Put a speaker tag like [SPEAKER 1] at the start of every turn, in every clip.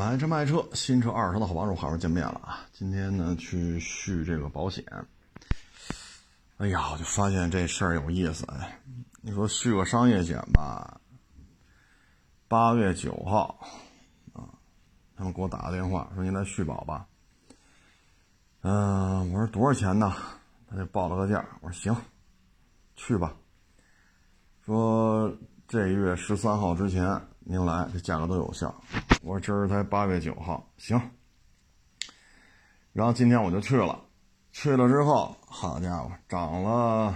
[SPEAKER 1] 买车卖车，新车二手的好帮手，好好见面了啊！今天呢去续这个保险，哎呀，我就发现这事儿有意思哎。你说续个商业险吧，八月九号啊，他们给我打个电话说您来续保吧。嗯，我说多少钱呢？他就报了个价，我说行，去吧。说这月十三号之前您来，这价格都有效。我说今儿才八月九号，行。然后今天我就去了，去了之后，好家伙，涨了，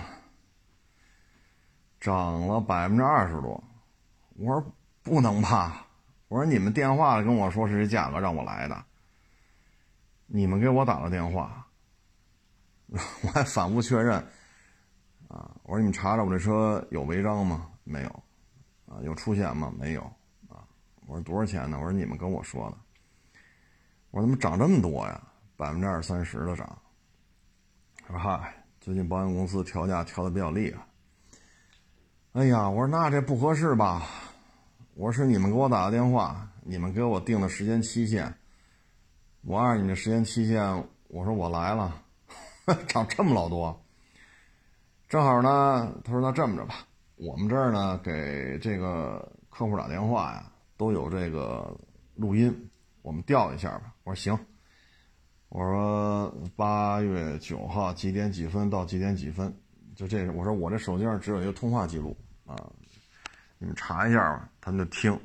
[SPEAKER 1] 涨了百分之二十多。我说不能吧？我说你们电话跟我说是这价格让我来的，你们给我打了电话，我还反复确认。啊，我说你们查查我这车有违章吗？没有。啊，有出险吗？没有啊。我说多少钱呢？我说你们跟我说的。我说怎么涨这么多呀？百分之二三十的涨。说嗨，最近保险公司调价调的比较厉害。哎呀，我说那这不合适吧？我说是你们给我打的电话，你们给我定的时间期限。我按你的时间期限，我说我来了，涨这么老多。正好呢，他说那这么着吧，我们这儿呢给这个客户打电话呀。都有这个录音，我们调一下吧。我说行。我说八月九号几点几分到几点几分，就这。我说我这手机上只有一个通话记录啊，你们查一下吧。他们就听，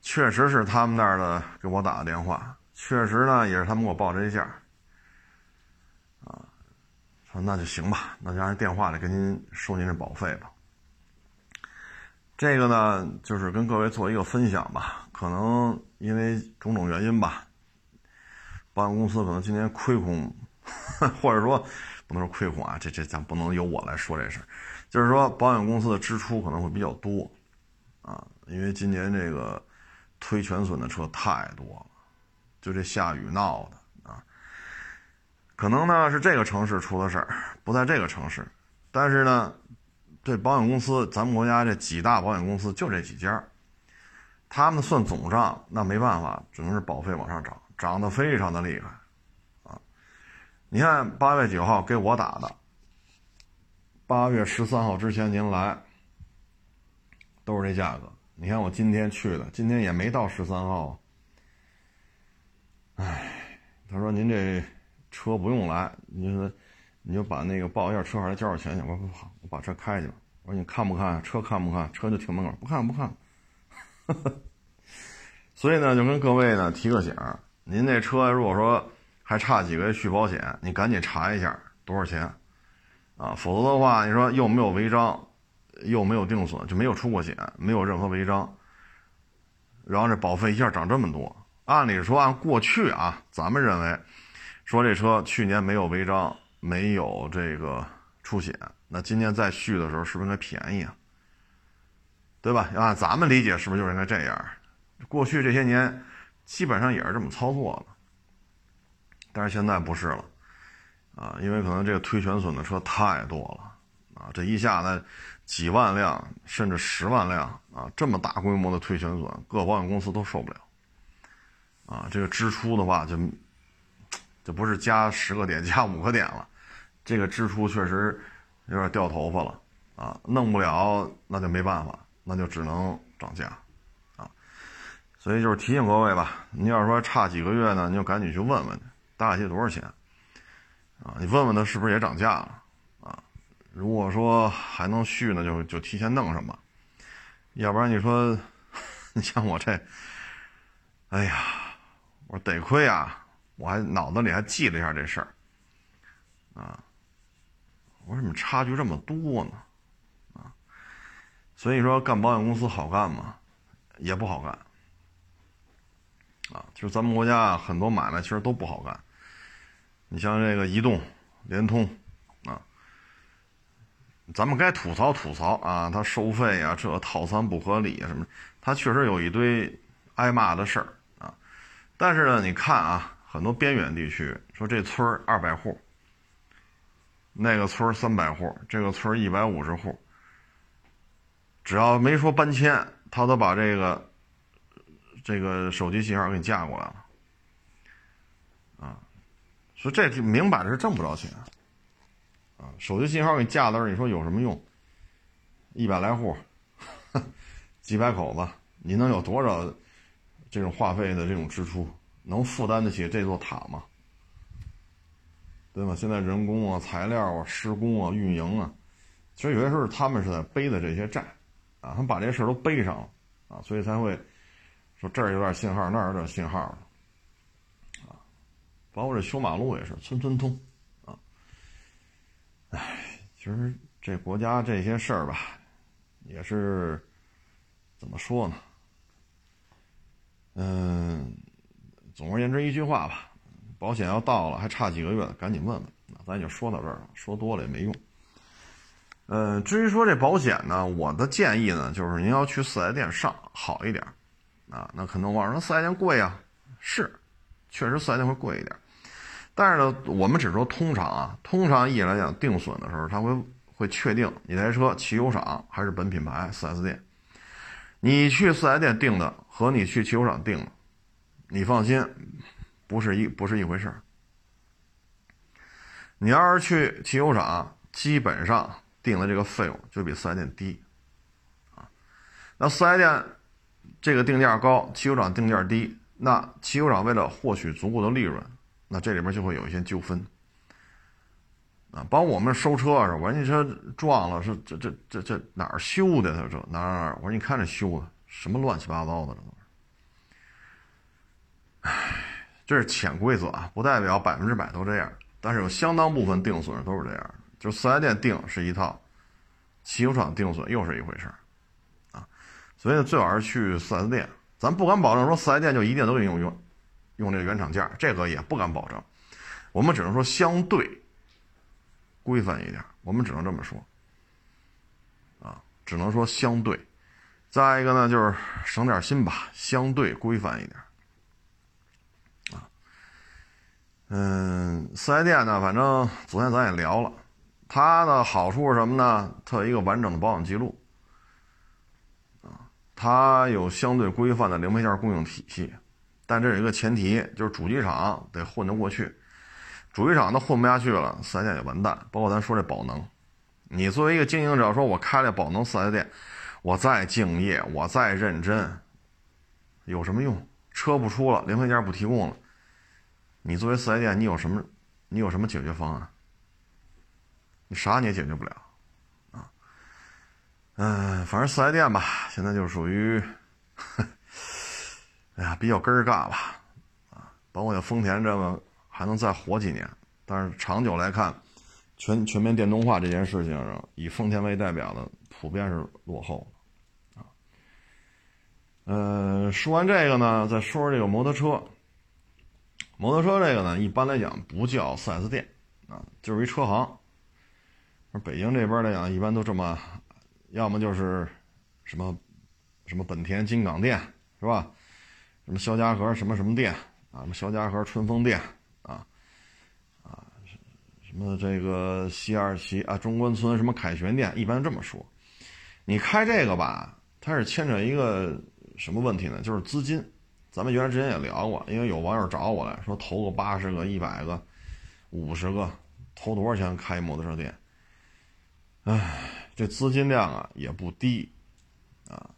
[SPEAKER 1] 确实是他们那儿的给我打的电话，确实呢也是他们给我报这价。啊，说那就行吧，那就按电话里给您收您这保费吧。这个呢，就是跟各位做一个分享吧。可能因为种种原因吧，保险公司可能今年亏空，或者说不能说亏空啊，这这咱不能由我来说这事儿。就是说，保险公司的支出可能会比较多啊，因为今年这个推全损的车太多了，就这下雨闹的啊。可能呢是这个城市出了事儿，不在这个城市，但是呢。这保险公司，咱们国家这几大保险公司就这几家，他们算总账，那没办法，只能是保费往上涨，涨得非常的厉害，啊！你看八月九号给我打的，八月十三号之前您来，都是这价格。你看我今天去的，今天也没到十三号。哎，他说您这车不用来，你说。你就把那个报一下车牌交点钱去。我说好，我把车开去吧。我说你看不看车？看不看车就停门口，不看不看。所以呢，就跟各位呢提个醒您这车如果说还差几个月续保险，你赶紧查一下多少钱啊，否则的话，你说又没有违章，又没有定损，就没有出过险，没有任何违章，然后这保费一下涨这么多。按理说，按过去啊，咱们认为说这车去年没有违章。没有这个出险，那今年再续的时候是不是应该便宜啊？对吧？按咱们理解，是不是就应该这样？过去这些年基本上也是这么操作的，但是现在不是了啊，因为可能这个推全损的车太多了啊，这一下子几万辆甚至十万辆啊，这么大规模的推全损，各保险公司都受不了啊。这个支出的话，就就不是加十个点，加五个点了。这个支出确实有点掉头发了啊，弄不了那就没办法，那就只能涨价啊。所以就是提醒各位吧，你要是说差几个月呢，你就赶紧去问问，大概多少钱啊？你问问他是不是也涨价了啊？如果说还能续呢，就就提前弄上吧。要不然你说，你像我这，哎呀，我说得亏啊，我还脑子里还记了一下这事儿啊。我说怎么差距这么多呢？啊，所以说干保险公司好干吗？也不好干。啊，就是咱们国家很多买卖其实都不好干。你像这个移动、联通，啊，咱们该吐槽吐槽啊，它收费啊，这套餐不合理啊什么，它确实有一堆挨骂的事儿啊。但是呢，你看啊，很多边远地区，说这村儿二百户。那个村三百户，这个村一百五十户，只要没说搬迁，他都把这个这个手机信号给你架过来了，啊，所以这明摆着是挣不着钱，啊，手机信号给你架那儿，你说有什么用？一百来户，几百口子，你能有多少这种话费的这种支出？能负担得起这座塔吗？对吧？现在人工啊、材料啊、施工啊、运营啊，其实有些时候他们是在背的这些债，啊，他们把这些事都背上了，啊，所以才会说这儿有点信号，那儿有点信号，啊，包括这修马路也是村村通，啊，哎，其实这国家这些事儿吧，也是怎么说呢？嗯，总而言之一句话吧。保险要到了，还差几个月，赶紧问问。咱就说到这儿了，说多了也没用。呃，至于说这保险呢，我的建议呢，就是您要去四 S 店上好一点。啊，那可能网上四 S 店贵啊，是，确实四 S 店会贵一点。但是呢，我们只说通常啊，通常意义来讲，定损的时候，他会会确定你台车汽修厂还是本品牌四 S 店。你去四 S 店定的和你去汽修厂定的，你放心。不是一不是一回事儿。你要是去汽修厂，基本上定的这个费用就比四 S 店低，啊，那四 S 店这个定价高，汽修厂定价低，那汽修厂为了获取足够的利润，那这里边就会有一些纠纷，啊，帮我们收车是，我说你车撞了，是这这这这哪儿修的？他说哪儿哪儿？我说你看这修的什么乱七八糟的，这都，唉。这是潜规则啊，不代表百分之百都这样，但是有相当部分定损都是这样。就四 S 店定是一套，汽修厂定损又是一回事儿，啊，所以，最好是去四 S 店。咱不敢保证说四 S 店就一定都给你用用用这个原厂件，这个也不敢保证。我们只能说相对规范一点，我们只能这么说，啊，只能说相对。再一个呢，就是省点心吧，相对规范一点。嗯，四 S 店呢，反正昨天咱也聊了，它的好处是什么呢？它有一个完整的保养记录，啊，它有相对规范的零配件供应体系，但这有一个前提，就是主机厂得混得过去，主机厂都混不下去了，四 S 店也完蛋。包括咱说这宝能，你作为一个经营者，说我开了宝能四 S 店，我再敬业，我再认真，有什么用？车不出了，零配件不提供了。你作为四 S 店，你有什么？你有什么解决方案？你啥你也解决不了，啊，嗯，反正四 S 店吧，现在就属于，哎呀，比较根儿尬吧，啊，包括像丰田这么还能再活几年，但是长久来看，全全面电动化这件事情上，以丰田为代表的普遍是落后，啊，嗯，说完这个呢，再说说这个摩托车。摩托车这个呢，一般来讲不叫 4S 店啊，就是一车行。北京这边来讲，一般都这么，要么就是什么什么本田金港店是吧？什么肖家河什么什么店啊？什么肖家河春风店啊？啊，什么这个西二旗啊？中关村什么凯旋店？一般这么说。你开这个吧，它是牵扯一个什么问题呢？就是资金。咱们原来之前也聊过，因为有网友找我来说投个八十个、一百个、五十个，投多少钱开摩托车店？唉，这资金量啊也不低啊。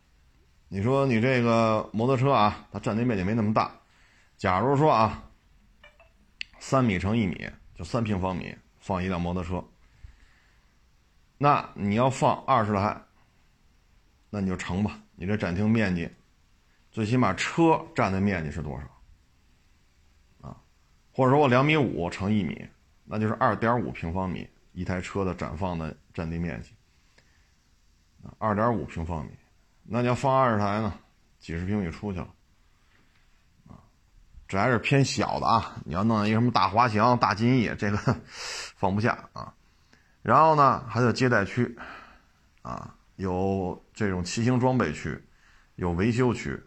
[SPEAKER 1] 你说你这个摩托车啊，它占地面积没那么大。假如说啊，三米乘一米，就三平方米放一辆摩托车，那你要放二十台，那你就乘吧。你这展厅面积。最起码车占的面积是多少？啊，或者说我两米五乘一米，那就是二点五平方米一台车的展放的占地面积。二点五平方米，那你要放二十台呢，几十平米出去了。啊，这还是偏小的啊，你要弄一个什么大华翔、大金翼，这个 放不下啊。然后呢，还有接待区，啊，有这种骑行装备区，有维修区。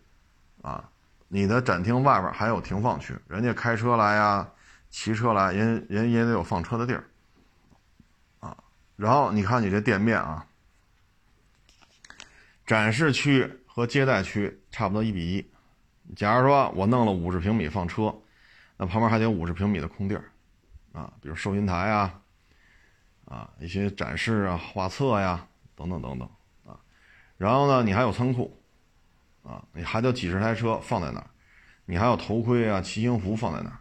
[SPEAKER 1] 啊，你的展厅外边还有停放区，人家开车来呀，骑车来，人人也得有放车的地儿。啊，然后你看你这店面啊，展示区和接待区差不多一比一，假如说我弄了五十平米放车，那旁边还得有五十平米的空地儿，啊，比如收银台啊，啊，一些展示啊、画册呀，等等等等，啊，然后呢，你还有仓库，啊，你还得几十台车放在那儿，你还有头盔啊、骑行服放在那儿，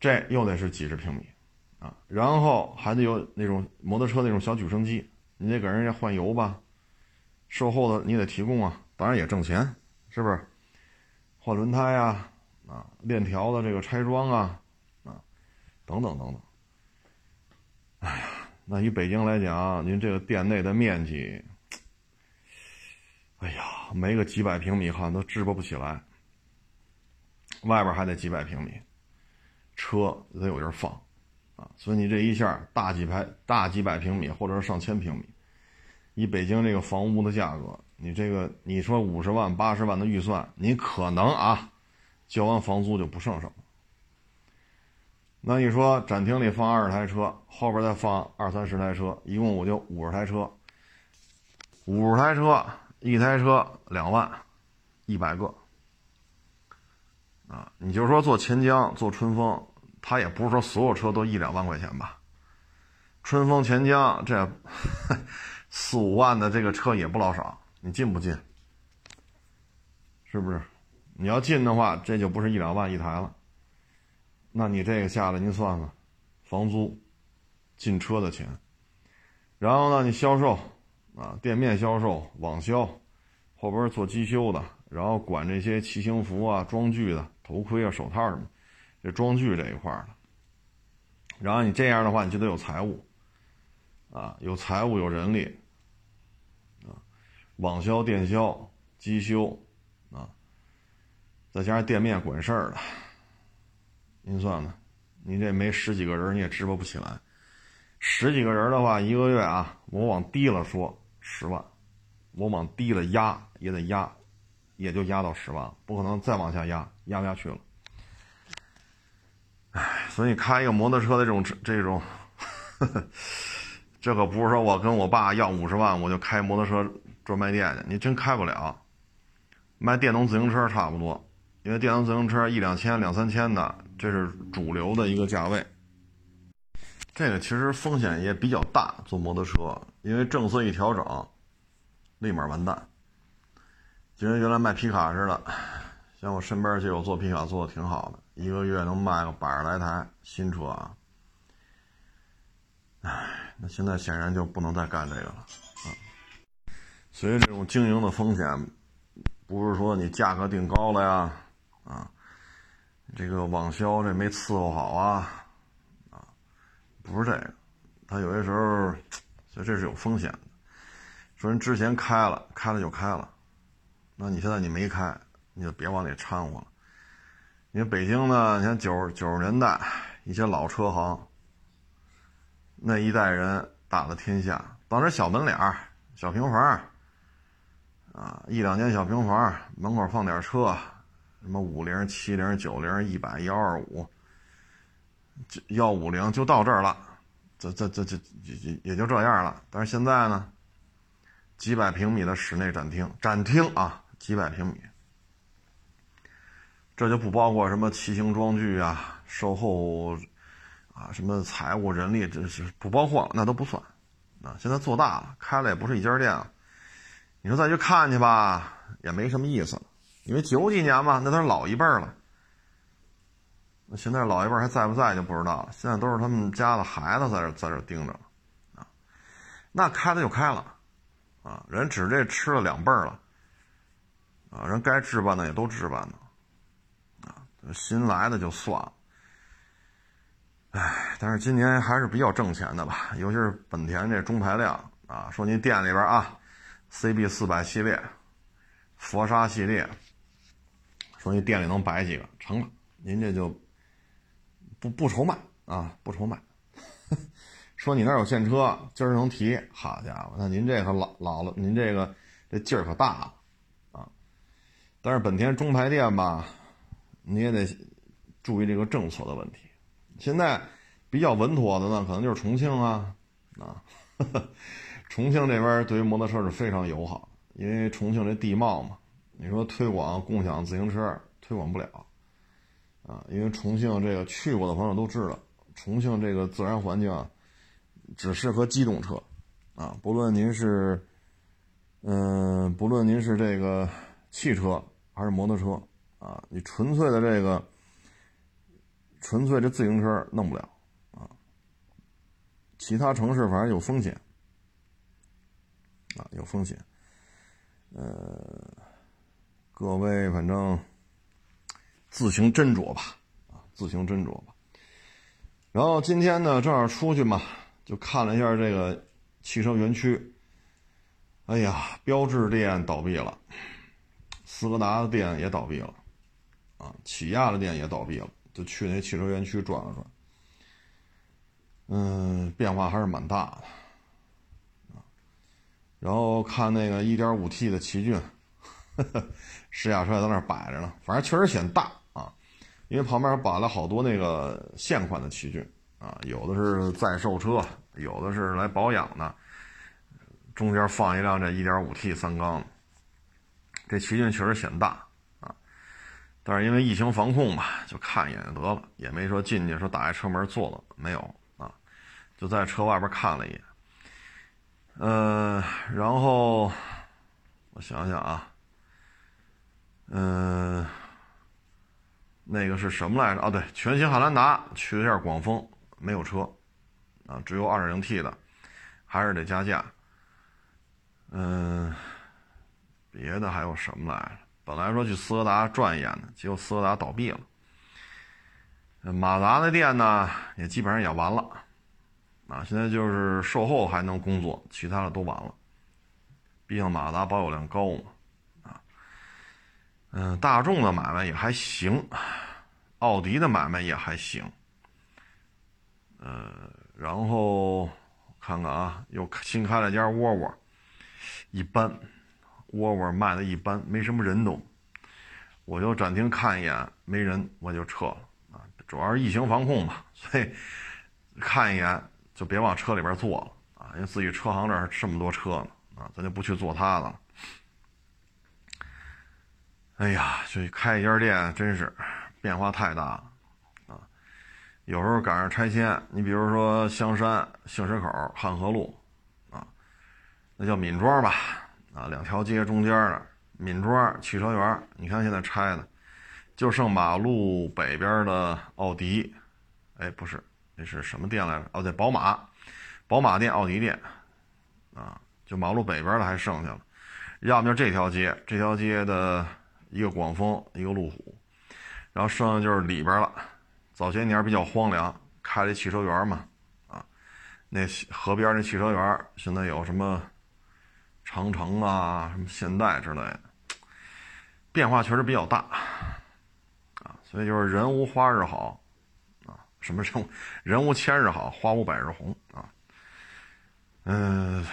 [SPEAKER 1] 这又得是几十平米，啊，然后还得有那种摩托车那种小举升机，你得给人家换油吧，售后的你得提供啊，当然也挣钱，是不是？换轮胎呀，啊，链条的这个拆装啊，啊，等等等等。哎呀，那以北京来讲，您这个店内的面积，哎呀，没个几百平米好像都支棱不起来。外边还得几百平米，车得有地放，啊，所以你这一下大几排大几百平米，或者是上千平米，以北京这个房屋的价格。你这个，你说五十万、八十万的预算，你可能啊，交完房租就不剩什么。那你说展厅里放二十台车，后边再放二三十台车，一共我就五十台车。五十台车，一台车两万，一百个。啊，你就说做钱江、做春风，他也不是说所有车都一两万块钱吧？春风、钱江这四五万的这个车也不老少。你进不进？是不是？你要进的话，这就不是一两万一台了。那你这个下来，您算算，房租、进车的钱，然后呢，你销售啊，店面销售、网销，后边做机修的，然后管这些骑行服啊、装具的、头盔啊、手套什么，这装具这一块的。然后你这样的话，你就得有财务啊，有财务，有人力。啊网销、电销、机修，啊，再加上店面管事儿的，您算算，你这没十几个人你也支棱不起来。十几个人的话，一个月啊，我往低了说十万，我往低了压也得压，也就压到十万，不可能再往下压，压不下去了。哎，所以开一个摩托车的这种这种呵呵，这可不是说我跟我爸要五十万我就开摩托车。专卖店去，你真开不了。卖电动自行车差不多，因为电动自行车一两千、两三千的，这是主流的一个价位。这个其实风险也比较大，做摩托车，因为政策一调整，立马完蛋。就跟原来卖皮卡似的，像我身边就有做皮卡做的挺好的，一个月能卖个百十来台新车啊。唉，那现在显然就不能再干这个了啊。所以这种经营的风险，不是说你价格定高了呀，啊，这个网销这没伺候好，啊，不是这个，他有些时候，所以这是有风险的。说人之前开了，开了就开了，那你现在你没开，你就别往里掺和了。你看北京呢，你看九九十年代一些老车行，那一代人打了天下，当时小门脸、小平房。啊，一两间小平房，门口放点车，什么五零、七零、九零、一百、幺二五、幺五零，就到这儿了，这这这这也也就这样了。但是现在呢，几百平米的室内展厅，展厅啊，几百平米，这就不包括什么骑行装具啊、售后啊、什么财务、人力，这是不包括了，那都不算。啊，现在做大了，开了也不是一家店了。你说再去看去吧，也没什么意思了，因为九几年嘛，那都是老一辈了。那现在老一辈还在不在就不知道了。现在都是他们家的孩子在这在这盯着啊。那开了就开了，啊，人指这吃了两辈了，啊，人该置办的也都置办了，啊，新来的就算了。哎，但是今年还是比较挣钱的吧，尤其是本田这中排量啊，说您店里边啊。CB 四百系列，佛沙系列，说你店里能摆几个？成了，您这就不不愁卖啊，不愁卖。说你那有现车，今儿能提，好家伙，那您这可老老了，您这个这劲儿可大了啊。但是本田中排店吧，你也得注意这个政策的问题。现在比较稳妥的呢，可能就是重庆啊啊。重庆这边对于摩托车是非常友好，因为重庆这地貌嘛，你说推广共享自行车推广不了，啊，因为重庆这个去过的朋友都知道，重庆这个自然环境啊，只适合机动车，啊，不论您是，嗯，不论您是这个汽车还是摩托车，啊，你纯粹的这个，纯粹这自行车弄不了，啊，其他城市反正有风险，啊，有风险，呃。各位，反正自行斟酌吧，啊，自行斟酌吧。然后今天呢，正好出去嘛，就看了一下这个汽车园区。哎呀，标致店倒闭了，斯柯达的店也倒闭了，啊，起亚的店也倒闭了，就去那汽车园区转了转。嗯，变化还是蛮大的，啊。然后看那个 1.5T 的奇骏。试驾车在那儿摆着呢，反正确实显大，因为旁边摆了好多那个现款的奇骏啊，有的是在售车，有的是来保养的，中间放一辆这 1.5T 三缸的，这奇骏确实显大啊，但是因为疫情防控嘛，就看一眼就得了，也没说进去说打开车门坐了，没有啊，就在车外边看了一眼，呃，然后我想想啊。嗯，那个是什么来着？哦，对，全新汉兰达去了一下广丰，没有车，啊，只有 2.0T 的，还是得加价。嗯，别的还有什么来着？本来说去斯柯达转一眼的，结果斯柯达倒闭了。马达的店呢，也基本上也完了，啊，现在就是售后还能工作，其他的都完了。毕竟马达保有量高嘛。嗯，大众的买卖也还行，奥迪的买卖也还行。呃，然后看看啊，又新开了家窝窝，一般，窝窝卖的一般，没什么人动。我就展厅看一眼，没人，我就撤了啊。主要是疫情防控嘛，所以看一眼就别往车里边坐了啊，因为自己车行这儿这么多车呢啊，咱就不去坐它的了。哎呀，就开一家店真是变化太大了啊！有时候赶上拆迁，你比如说香山杏石口汉河路啊，那叫闵庄吧啊，两条街中间的闵庄汽车园，你看现在拆的，就剩马路北边的奥迪，哎，不是，那是什么店来着？哦，对，宝马，宝马店、奥迪店啊，就马路北边的还剩下了，要么就这条街，这条街的。一个广丰，一个路虎，然后剩下就是里边了。早些年比较荒凉，开了汽车园嘛，啊，那河边那汽车园现在有什么长城啊、什么现代之类的，变化确实比较大，啊，所以就是人无花日好，啊，什么人 人无千日好，花无百日红啊，嗯，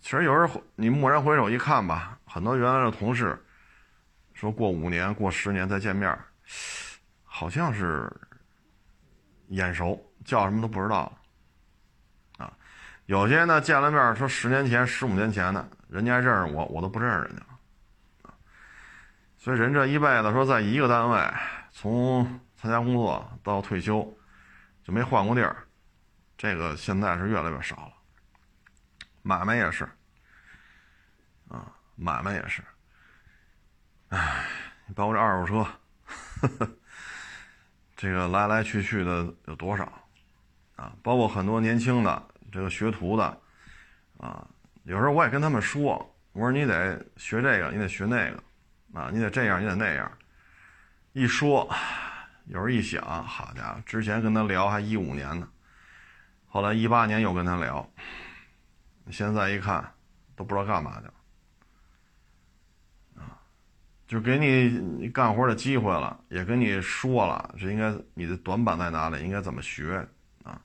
[SPEAKER 1] 其实有时候你蓦然回首一看吧，很多原来的同事。说过五年、过十年再见面，好像是眼熟，叫什么都不知道啊。有些呢见了面说十年前、十五年前的，人家认识我，我都不认识人家啊。所以人这一辈子说在一个单位，从参加工作到退休就没换过地儿，这个现在是越来越少了。买卖也是啊，买卖也是。唉，包括这二手车，呵呵，这个来来去去的有多少啊？包括很多年轻的这个学徒的啊，有时候我也跟他们说，我说你得学这个，你得学那个啊，你得这样，你得那样。一说，有时候一想，好家伙，之前跟他聊还一五年呢，后来一八年又跟他聊，现在一看都不知道干嘛去了。就给你干活的机会了，也跟你说了，这应该你的短板在哪里，应该怎么学啊？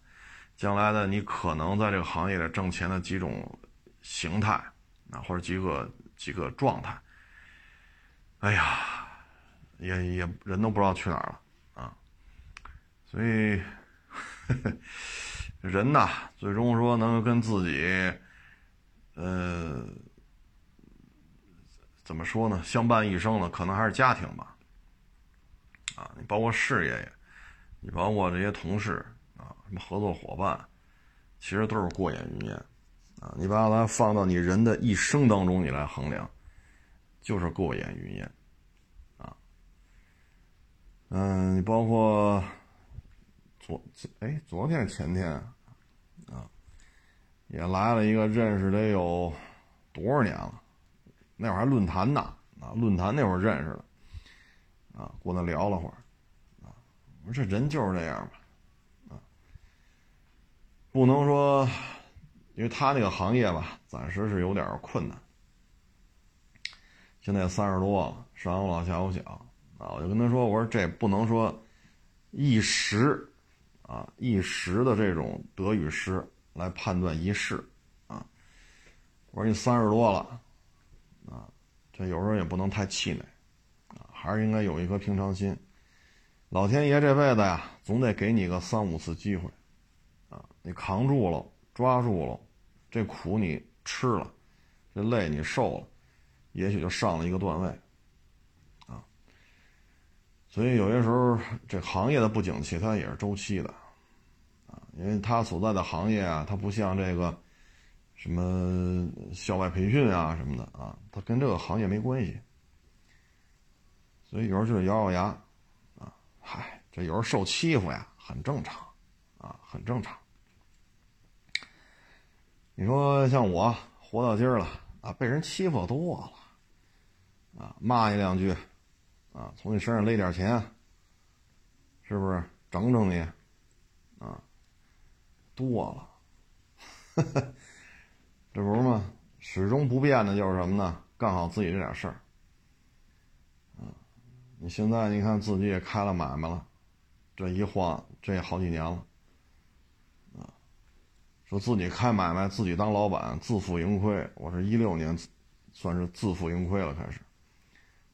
[SPEAKER 1] 将来的你可能在这个行业里挣钱的几种形态啊，或者几个几个状态。哎呀，也也人都不知道去哪儿了啊！所以 人呐，最终说能跟自己，呃。怎么说呢？相伴一生的可能还是家庭吧，啊，你包括事业，你包括这些同事啊，什么合作伙伴，其实都是过眼云烟啊。你把它放到你人的一生当中，你来衡量，就是过眼云烟啊。嗯，你包括昨哎昨天前天啊，也来了一个认识得有多少年了，那会儿还论坛呢。啊，论坛那会儿认识的，啊，过那聊了会儿，啊，我说这人就是这样吧，啊，不能说，因为他那个行业吧，暂时是有点困难。现在三十多了，上有老下有小，啊，我就跟他说，我说这不能说一时，啊，一时的这种得与失来判断一世，啊，我说你三十多了。这有时候也不能太气馁，啊，还是应该有一颗平常心。老天爷这辈子呀，总得给你个三五次机会，啊，你扛住了，抓住了，这苦你吃了，这累你受了，也许就上了一个段位，啊。所以有些时候这行业的不景气，它也是周期的，啊，因为它所在的行业啊，它不像这个。什么校外培训啊什么的啊，它跟这个行业没关系，所以有时候就咬咬牙，啊，嗨，这有时候受欺负呀，很正常，啊，很正常。你说像我活到今儿了啊，被人欺负多了，啊，骂你两句，啊，从你身上勒点钱，是不是整整你，啊，多了。这不是吗？始终不变的就是什么呢？干好自己这点事儿。你现在你看自己也开了买卖了，这一晃这也好几年了，啊，说自己开买卖，自己当老板，自负盈亏。我是一六年，算是自负盈亏了，开始。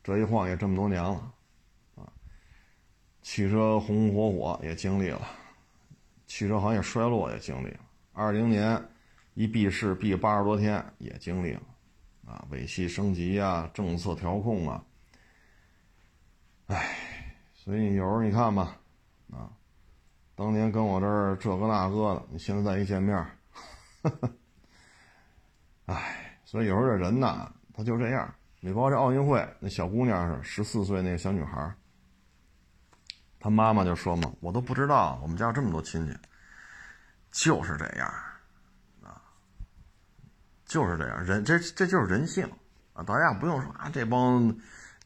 [SPEAKER 1] 这一晃也这么多年了，啊，汽车红红火火也经历了，汽车行业衰落也经历了，二零年。一闭市闭八十多天也经历了，啊，尾气升级啊，政策调控啊，唉，所以有时候你看吧，啊，当年跟我这儿这个那个的，你现在再一见面，呵呵，唉，所以有时候这人呐，他就这样。你包括这奥运会，那小姑娘是十四岁那个小女孩，她妈妈就说嘛，我都不知道我们家有这么多亲戚，就是这样。就是这样，人这这就是人性啊！大家不用说啊，这帮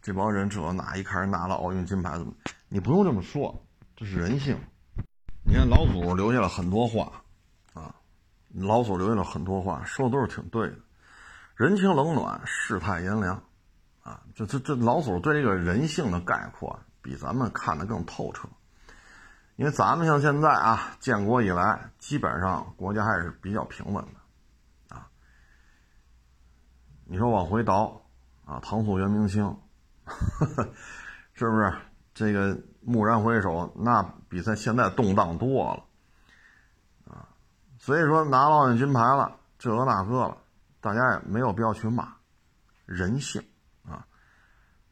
[SPEAKER 1] 这帮人这哪一开始拿了奥运金牌怎么？你不用这么说，这是人性。你看老祖留下了很多话啊，老祖留下了很多话，说的都是挺对的。人情冷暖，世态炎凉啊，这这这老祖对这个人性的概括比咱们看得更透彻。因为咱们像现在啊，建国以来基本上国家还是比较平稳的。你说往回倒，啊，唐宋元明清，是不是？这个蓦然回首，那比在现在动荡多了，啊，所以说拿奥运金牌了，这个那个了，大家也没有必要去骂，人性啊。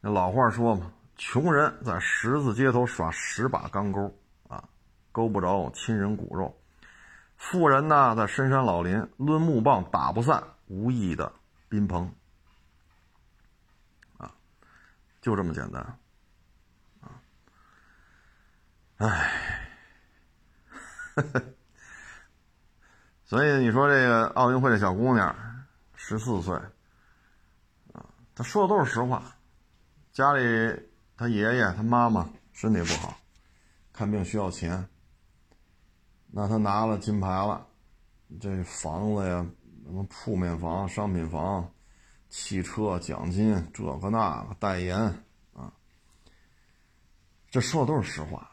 [SPEAKER 1] 那老话说嘛，穷人在十字街头耍十把钢钩，啊，勾不着亲人骨肉；富人呢，在深山老林抡木棒打不散无意的。宾朋，啊，就这么简单，啊，唉，所以你说这个奥运会的小姑娘，十四岁，啊，她说的都是实话，家里她爷爷她妈妈身体不好，看病需要钱，那她拿了金牌了，这房子呀。什么铺面房、商品房、汽车奖金，这个那个代言啊，这说的都是实话。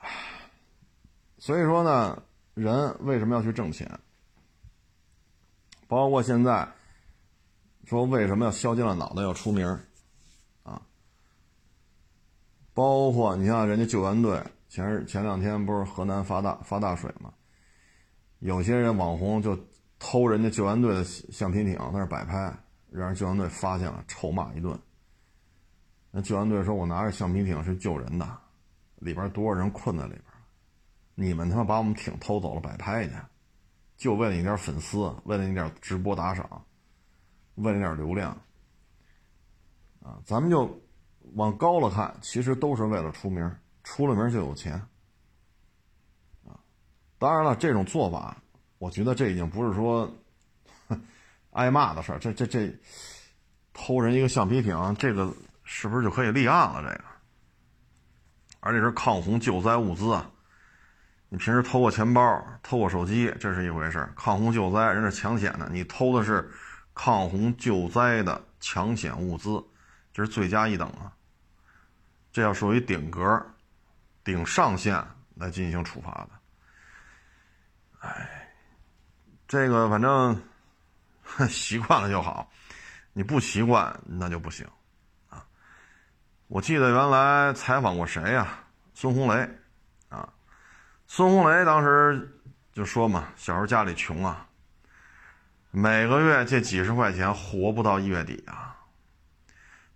[SPEAKER 1] 所以说呢，人为什么要去挣钱？包括现在说为什么要削尖了脑袋要出名啊？包括你像人家救援队前前两天不是河南发大发大水吗？有些人网红就。偷人家救援队的橡皮艇，在那摆拍，让人救援队发现了，臭骂一顿。那救援队说：“我拿着橡皮艇是救人的，里边多少人困在里边，你们他妈把我们艇偷走了摆拍去，就为了你点粉丝，为了你点直播打赏，为了你点流量，啊，咱们就往高了看，其实都是为了出名，出了名就有钱，啊，当然了，这种做法，我觉得这已经不是说挨骂的事儿，这这这偷人一个橡皮艇，这个是不是就可以立案了？这个？而且是抗洪救灾物资啊！你平时偷个钱包、偷个手机，这是一回事抗洪救灾，人是抢险的，你偷的是抗洪救灾的抢险物资，这是罪加一等啊！这要属于顶格、顶上限来进行处罚的。哎，这个反正 习惯了就好，你不习惯那就不行。啊我记得原来采访过谁呀？孙红雷，啊，孙红雷当时就说嘛，小时候家里穷啊，每个月这几十块钱活不到月底啊。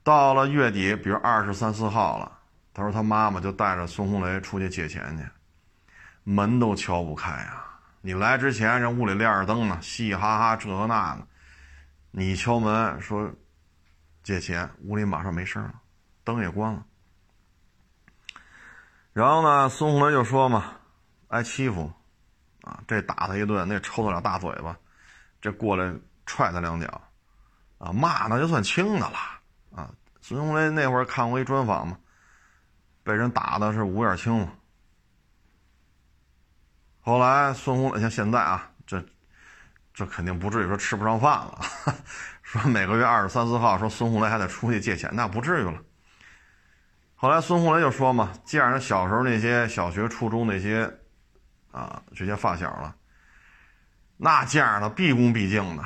[SPEAKER 1] 到了月底，比如二十三四号了，他说他妈妈就带着孙红雷出去借钱去，门都敲不开啊。你来之前，人屋里亮着灯呢，嘻嘻哈哈这个那个，你敲门说借钱，屋里马上没声了。灯也关了，然后呢？孙红雷就说嘛：“挨欺负，啊，这打他一顿，那抽他俩大嘴巴，这过来踹他两脚，啊，骂那就算轻的了，啊。”孙红雷那会儿看过一专访嘛，被人打的是五眼青嘛。后来孙红雷像现在啊，这这肯定不至于说吃不上饭了，说每个月二十三四号说孙红雷还得出去借钱，那不至于了。后来孙红雷就说嘛：“见着小时候那些小学、初中那些，啊，这些发小了，那见着他毕恭毕敬的，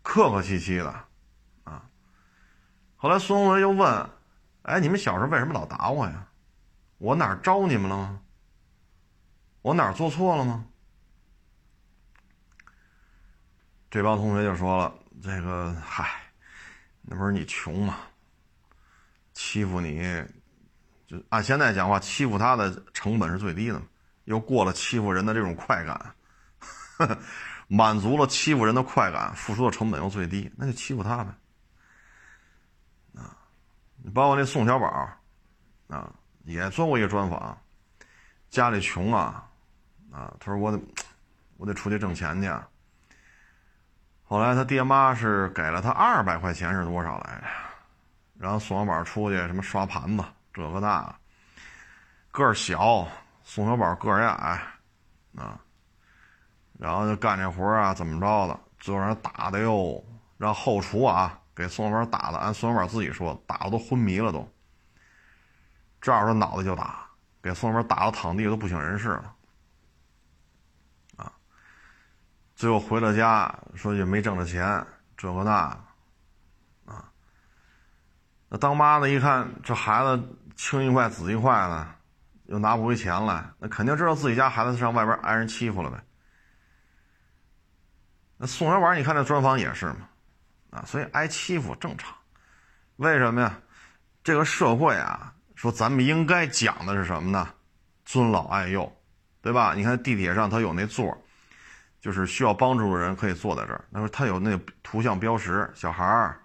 [SPEAKER 1] 客客气气的，啊。”后来孙红雷又问：“哎，你们小时候为什么老打我呀？我哪招你们了吗？我哪做错了吗？”这帮同学就说了：“这个，嗨，那不是你穷吗？欺负你。”就按现在讲话，欺负他的成本是最低的，又过了欺负人的这种快感，满足了欺负人的快感，付出的成本又最低，那就欺负他呗。啊，你包括那宋小宝，啊，也做过一个专访，家里穷啊，啊，他说我得我得出去挣钱去。啊后来他爹妈是给了他二百块钱是多少来着？然后宋小宝出去什么刷盘子。这个那，个儿小，宋小宝个儿也矮，啊，然后就干这活啊，怎么着的，最后让人打的哟，让后厨啊给宋小宝打的，按宋小宝自己说，打的都昏迷了都，照着脑袋就打，给宋小宝打的躺地都不省人事了，啊，最后回了家，说也没挣着钱，这个那，啊，那当妈的一看这孩子。青一块紫一块的，又拿不回钱来，那肯定知道自己家孩子上外边挨人欺负了呗。那宋小宝，你看那专访也是嘛，啊，所以挨欺负正常。为什么呀？这个社会啊，说咱们应该讲的是什么呢？尊老爱幼，对吧？你看地铁上他有那座，就是需要帮助的人可以坐在这儿。那他有那图像标识，小孩儿、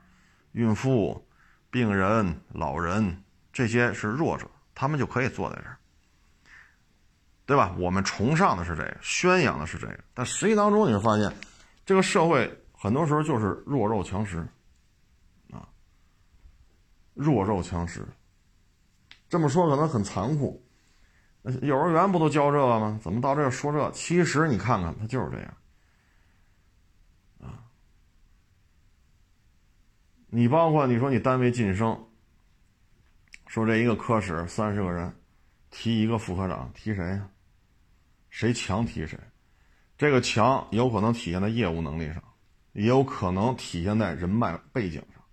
[SPEAKER 1] 孕妇、病人、老人。这些是弱者，他们就可以坐在这儿，对吧？我们崇尚的是这个，宣扬的是这个，但实际当中你会发现，这个社会很多时候就是弱肉强食，啊，弱肉强食。这么说可能很残酷，幼儿园不都教这个吗？怎么到这说这？其实你看看，他就是这样，啊，你包括你说你单位晋升。说这一个科室三十个人，提一个副科长，提谁呀？谁强提谁？这个强有可能体现在业务能力上，也有可能体现在人脉背景上，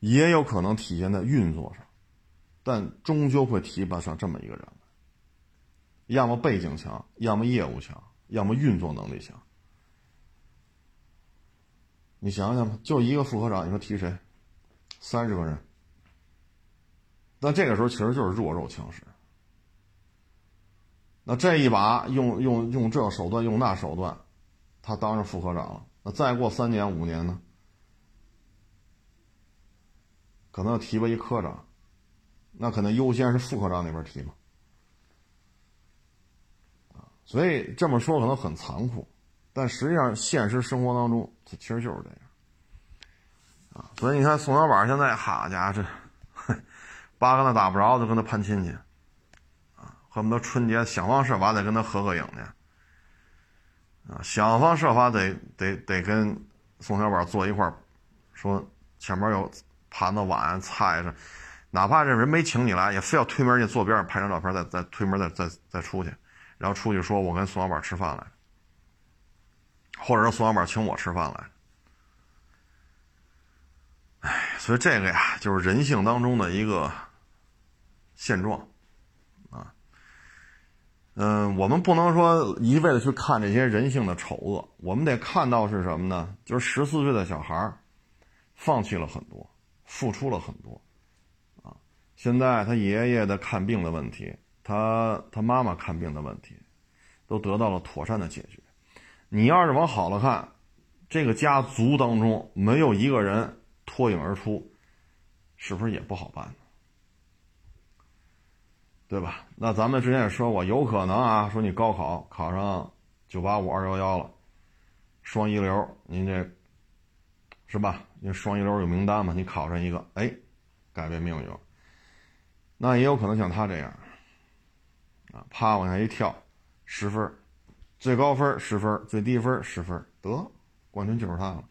[SPEAKER 1] 也有可能体现在运作上，但终究会提拔上这么一个人要么背景强，要么业务强，要么运作能力强。你想想吧，就一个副科长，你说提谁？三十个人。那这个时候其实就是弱肉强食，那这一把用用用这手段用那手段，他当上副科长了。那再过三年五年呢？可能要提拔一科长，那可能优先是副科长那边提嘛。所以这么说可能很残酷，但实际上现实生活当中，它其实就是这样。啊，所以你看宋小宝现在，好家伙，这八竿子打不着就跟他攀亲戚，啊，恨不得春节想方设法得跟他合个影去，啊，想方设法得得得跟宋小宝坐一块儿，说前面有盘子碗菜是，哪怕这人没请你来，也非要推门去坐边上拍张照片，再再推门再再再出去。然后出去说：“我跟宋老板吃饭来，或者是宋老板请我吃饭来。”哎，所以这个呀，就是人性当中的一个现状啊。嗯，我们不能说一味的去看这些人性的丑恶，我们得看到是什么呢？就是十四岁的小孩放弃了很多，付出了很多啊。现在他爷爷的看病的问题。他他妈妈看病的问题，都得到了妥善的解决。你要是往好了看，这个家族当中没有一个人脱颖而出，是不是也不好办？对吧？那咱们之前也说过，有可能啊，说你高考考上九八五二幺幺了，双一流，您这是吧？因为双一流有名单嘛，你考上一个，哎，改变命运。那也有可能像他这样。啊，啪往下一跳，十分，最高分十分，最低分十分，得，冠军就是他了。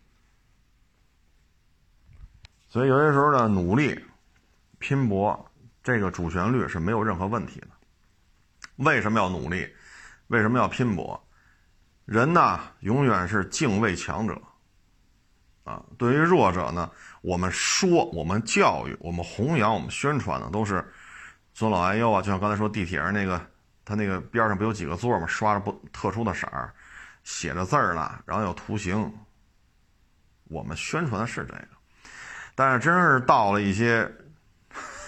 [SPEAKER 1] 所以有些时候呢，努力、拼搏，这个主旋律是没有任何问题的。为什么要努力？为什么要拼搏？人呢，永远是敬畏强者。啊，对于弱者呢，我们说，我们教育，我们弘扬，我们宣传的都是。尊老爱幼啊，就像刚才说地铁上那个，他那个边上不有几个座吗？刷着不特殊的色儿，写着字儿了，然后有图形。我们宣传的是这个，但是真是到了一些，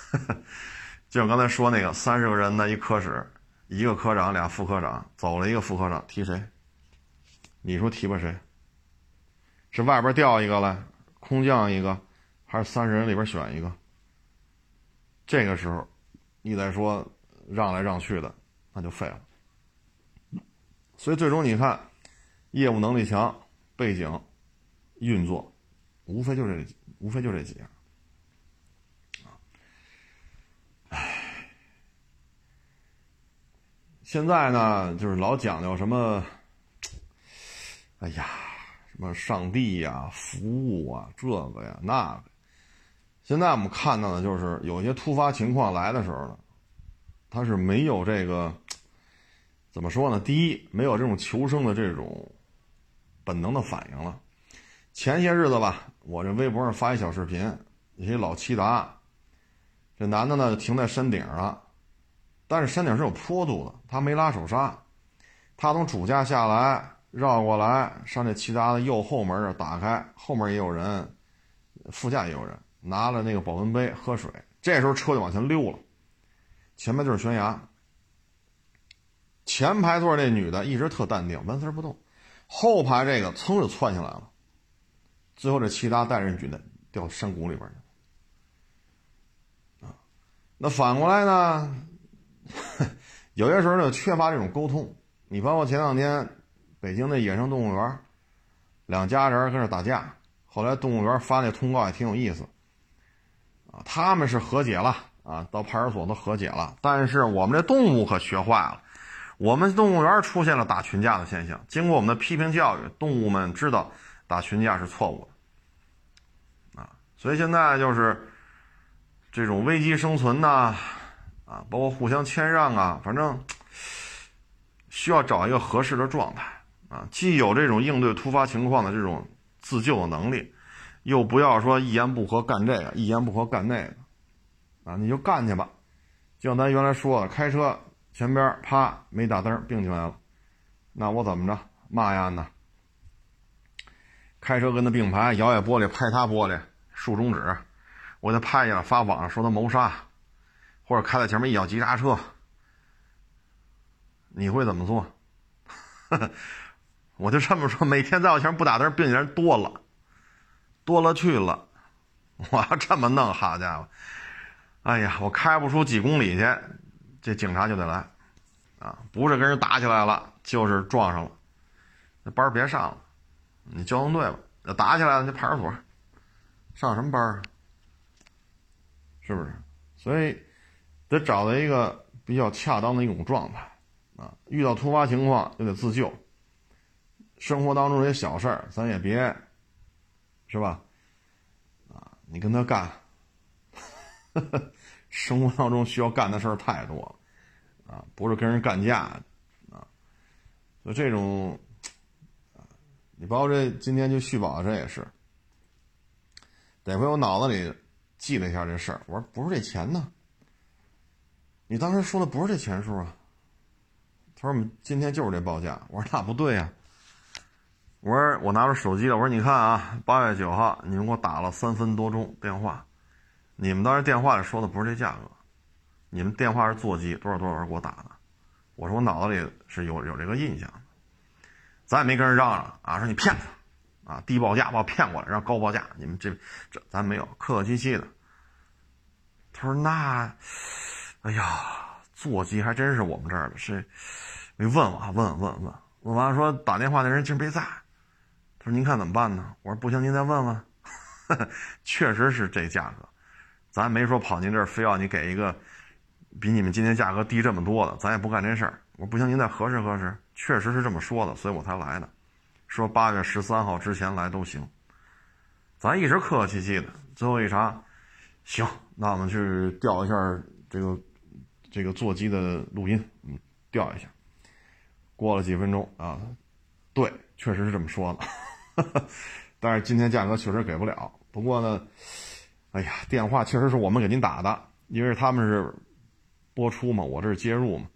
[SPEAKER 1] 就像刚才说那个三十个人的一科室，一个科长俩副科长，走了一个副科长，提谁？你说提拔谁？是外边调一个来，空降一个，还是三十人里边选一个？这个时候。你再说让来让去的，那就废了。所以最终你看，业务能力强，背景运作，无非就这，无非就这几样。现在呢，就是老讲究什么，哎呀，什么上帝呀、服务啊，这个呀、那个。现在我们看到的就是有些突发情况来的时候呢，他是没有这个怎么说呢？第一，没有这种求生的这种本能的反应了。前些日子吧，我这微博上发一小视频，一些老骐达，这男的呢停在山顶上，但是山顶是有坡度的，他没拉手刹，他从主驾下来，绕过来上这骐达的右后门这打开，后面也有人，副驾也有人。拿了那个保温杯喝水，这时候车就往前溜了，前面就是悬崖。前排座那女的一直特淡定，纹丝不动，后排这个噌就窜下来了，最后这其他带人举的掉山谷里边去啊。那反过来呢，有些时候就缺乏这种沟通。你包括前两天北京的野生动物园，两家人跟那打架，后来动物园发那通告也挺有意思。啊，他们是和解了啊，到派出所都和解了。但是我们这动物可学坏了，我们动物园出现了打群架的现象。经过我们的批评教育，动物们知道打群架是错误的，啊，所以现在就是这种危机生存呐，啊，包括互相谦让啊，反正需要找一个合适的状态啊，既有这种应对突发情况的这种自救的能力。又不要说一言不合干这个，一言不合干那个，啊，你就干去吧。就像咱原来说的，开车前边啪没打灯，并进来了，那我怎么着骂呀呢？开车跟他并排，摇下玻璃，拍他玻璃，竖中指，我给他拍下来发网上说他谋杀，或者开在前面一脚急刹车，你会怎么做？我就这么说，每天在我前面不打灯，病人多了，多了去了。我要这么弄，好家伙，哎呀，我开不出几公里去，这警察就得来，啊，不是跟人打起来了，就是撞上了，那班别上了，你交通队吧，要打起来了，你派出所，上什么班啊？是不是？所以得找到一个比较恰当的一种状态，啊，遇到突发情况就得自救。生活当中这些小事儿，咱也别，是吧？啊，你跟他干，生活当中需要干的事儿太多了，啊，不是跟人干架，啊，就这种，你包括这今天就续保这也是，得亏我脑子里记了一下这事儿，我说不是这钱呢，你当时说的不是这钱数啊，他说我们今天就是这报价，我说那不对呀。我说我拿着手机了，我说你看啊，八月九号你们给我打了三分多钟电话，你们当时电话里说的不是这价格，你们电话是座机多少多少人给我打的，我说我脑子里是有有这个印象，咱也没跟人嚷嚷啊，说你骗子，啊低报价把我骗过来，让高报价，你们这这咱没有，客客气气的。他说那，哎呀，座机还真是我们这儿的，是，没问问问问问问完说打电话那人竟没在。他说：“您看怎么办呢？”我说：“不行，您再问问。确实是这价格，咱没说跑您这儿非要你给一个比你们今天价格低这么多的，咱也不干这事儿。我不行，您再核实核实，确实是这么说的，所以我才来的。说八月十三号之前来都行，咱一直客客气气的。最后一查，行，那我们去调一下这个这个座机的录音，嗯，调一下。过了几分钟啊，对，确实是这么说的。”但是今天价格确实给不了。不过呢，哎呀，电话确实是我们给您打的，因为他们是播出嘛，我这是接入嘛。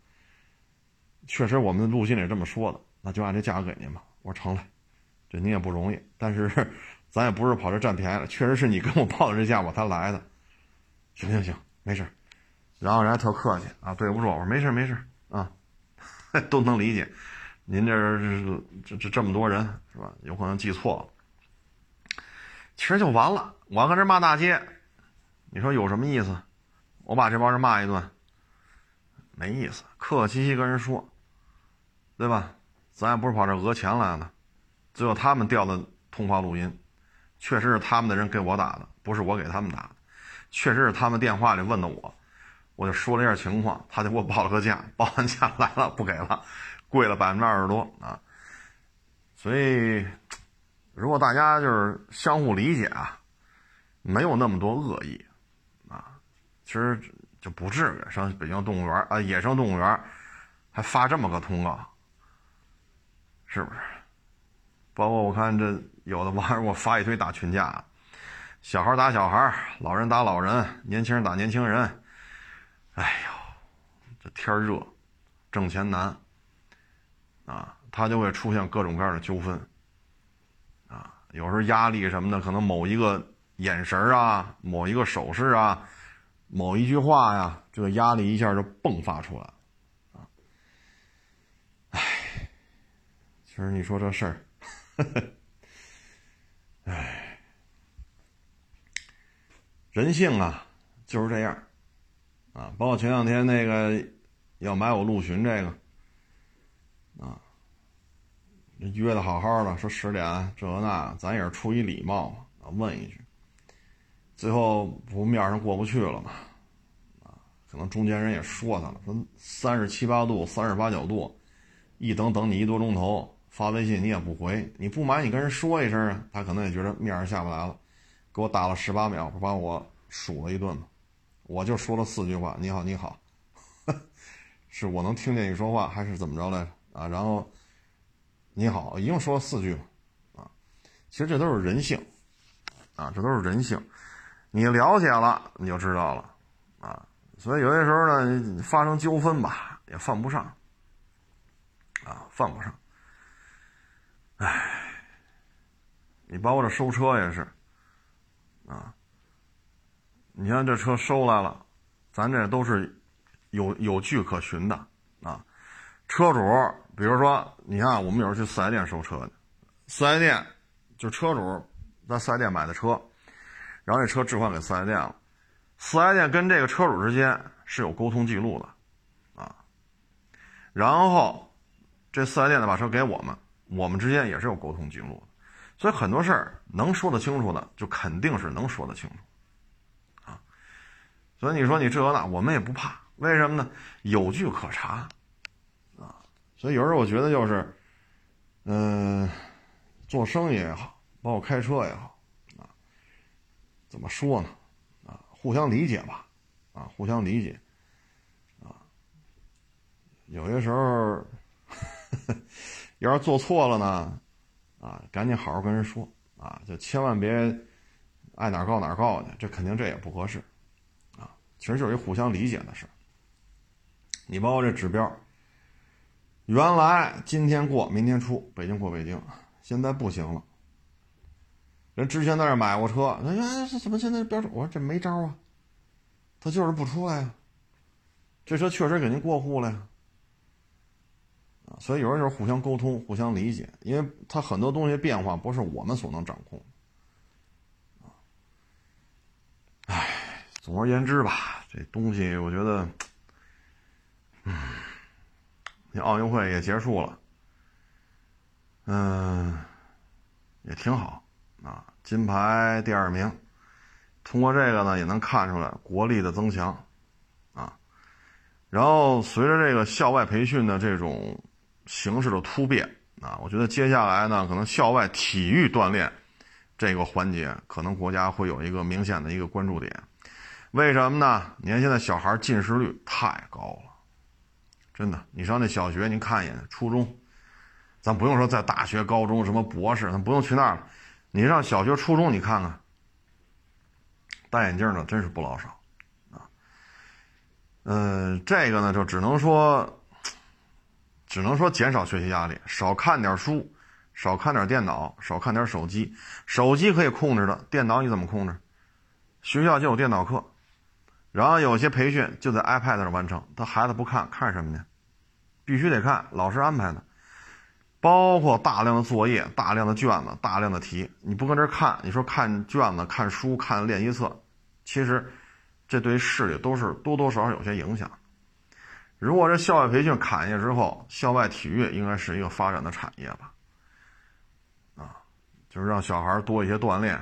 [SPEAKER 1] 确实我们的录音里这么说的，那就按这价格给您吧。我说成了，这您也不容易，但是 咱也不是跑这占便宜了，确实是你跟我报的这价我才来的。行行行，没事。然后人家特客气啊，对不住，我说没事没事啊，都能理解。您这这这这么多人是吧？有可能记错了，其实就完了。我搁这骂大街，你说有什么意思？我把这帮人骂一顿，没意思。客客气气跟人说，对吧？咱也不是跑这讹钱来的。最后他们调的通话录音，确实是他们的人给我打的，不是我给他们打的。确实是他们电话里问的我，我就说了一下情况，他就给我报了个价，报完价来了不给了。贵了百分之二十多啊，所以如果大家就是相互理解啊，没有那么多恶意啊，其实就不至于上北京动物园啊，野生动物园还发这么个通告，是不是？包括我看这有的网友给我发一堆打群架，小孩打小孩，老人打老人，年轻人打年轻人，哎呦，这天热，挣钱难。啊，他就会出现各种各样的纠纷，有时候压力什么的，可能某一个眼神啊，某一个手势啊，某一句话呀，这个压力一下就迸发出来了，啊，唉，其实你说这事儿，唉，人性啊就是这样，啊，包括前两天那个要买我陆巡这个。约的好好的，说十点这那，咱也是出于礼貌嘛，啊，问一句。最后不面上过不去了嘛，啊，可能中间人也说他了，说三十七八度、三十八九度，一等等你一多钟头，发微信你也不回，你不买你跟人说一声啊，他可能也觉得面上下不来了，给我打了十八秒，不把我数了一顿吗，我就说了四句话，你好你好，是我能听见你说话还是怎么着来着？啊，然后，你好，一共说了四句，啊，其实这都是人性，啊，这都是人性，你了解了你就知道了，啊，所以有些时候呢，发生纠纷吧，也犯不上，啊，犯不上，唉，你包括这收车也是，啊，你看这车收来了，咱这都是有有据可循的，啊。车主，比如说，你看我们有时候去四 S 店收车去，四 S 店就车主在四 S 店买的车，然后这车置换给四 S 店了，四 S 店跟这个车主之间是有沟通记录的，啊，然后这四 S 店呢把车给我们，我们之间也是有沟通记录的，所以很多事儿能说得清楚的，就肯定是能说得清楚，啊，所以你说你这那，我们也不怕，为什么呢？有据可查。所以有时候我觉得就是，嗯，做生意也好，包括开车也好，啊，怎么说呢？啊，互相理解吧，啊，互相理解，啊，有些时候，呵呵要是做错了呢，啊，赶紧好好跟人说，啊，就千万别爱哪告哪告去，这肯定这也不合适，啊，其实就是一互相理解的事你包括这指标。原来今天过，明天出，北京过北京，现在不行了。人之前在这买过车，哎呀，这怎么现在标准？我说这没招啊，他就是不出来呀。这车确实给您过户了呀。所以有人就是互相沟通、互相理解，因为他很多东西变化不是我们所能掌控。啊，哎，总而言之吧，这东西我觉得，嗯。这奥运会也结束了，嗯，也挺好啊，金牌第二名。通过这个呢，也能看出来国力的增强啊。然后随着这个校外培训的这种形式的突变啊，我觉得接下来呢，可能校外体育锻炼这个环节，可能国家会有一个明显的一个关注点。为什么呢？你看现在小孩近视率太高了。真的，你上那小学，您看一眼；初中，咱不用说在大学、高中什么博士，咱不用去那儿了。你上小学、初中，你看看，戴眼镜的真是不老少啊。嗯，这个呢，就只能说，只能说减少学习压力，少看点书，少看点电脑，少看点手机。手机可以控制的，电脑你怎么控制？学校就有电脑课。然后有些培训就在 iPad 上完成，他孩子不看看什么呢？必须得看，老师安排的，包括大量的作业、大量的卷子、大量的题，你不跟这看，你说看卷子、看书、看练习册，其实这对视力都是多多少少有些影响。如果这校外培训砍下之后，校外体育应该是一个发展的产业吧？啊，就是让小孩多一些锻炼。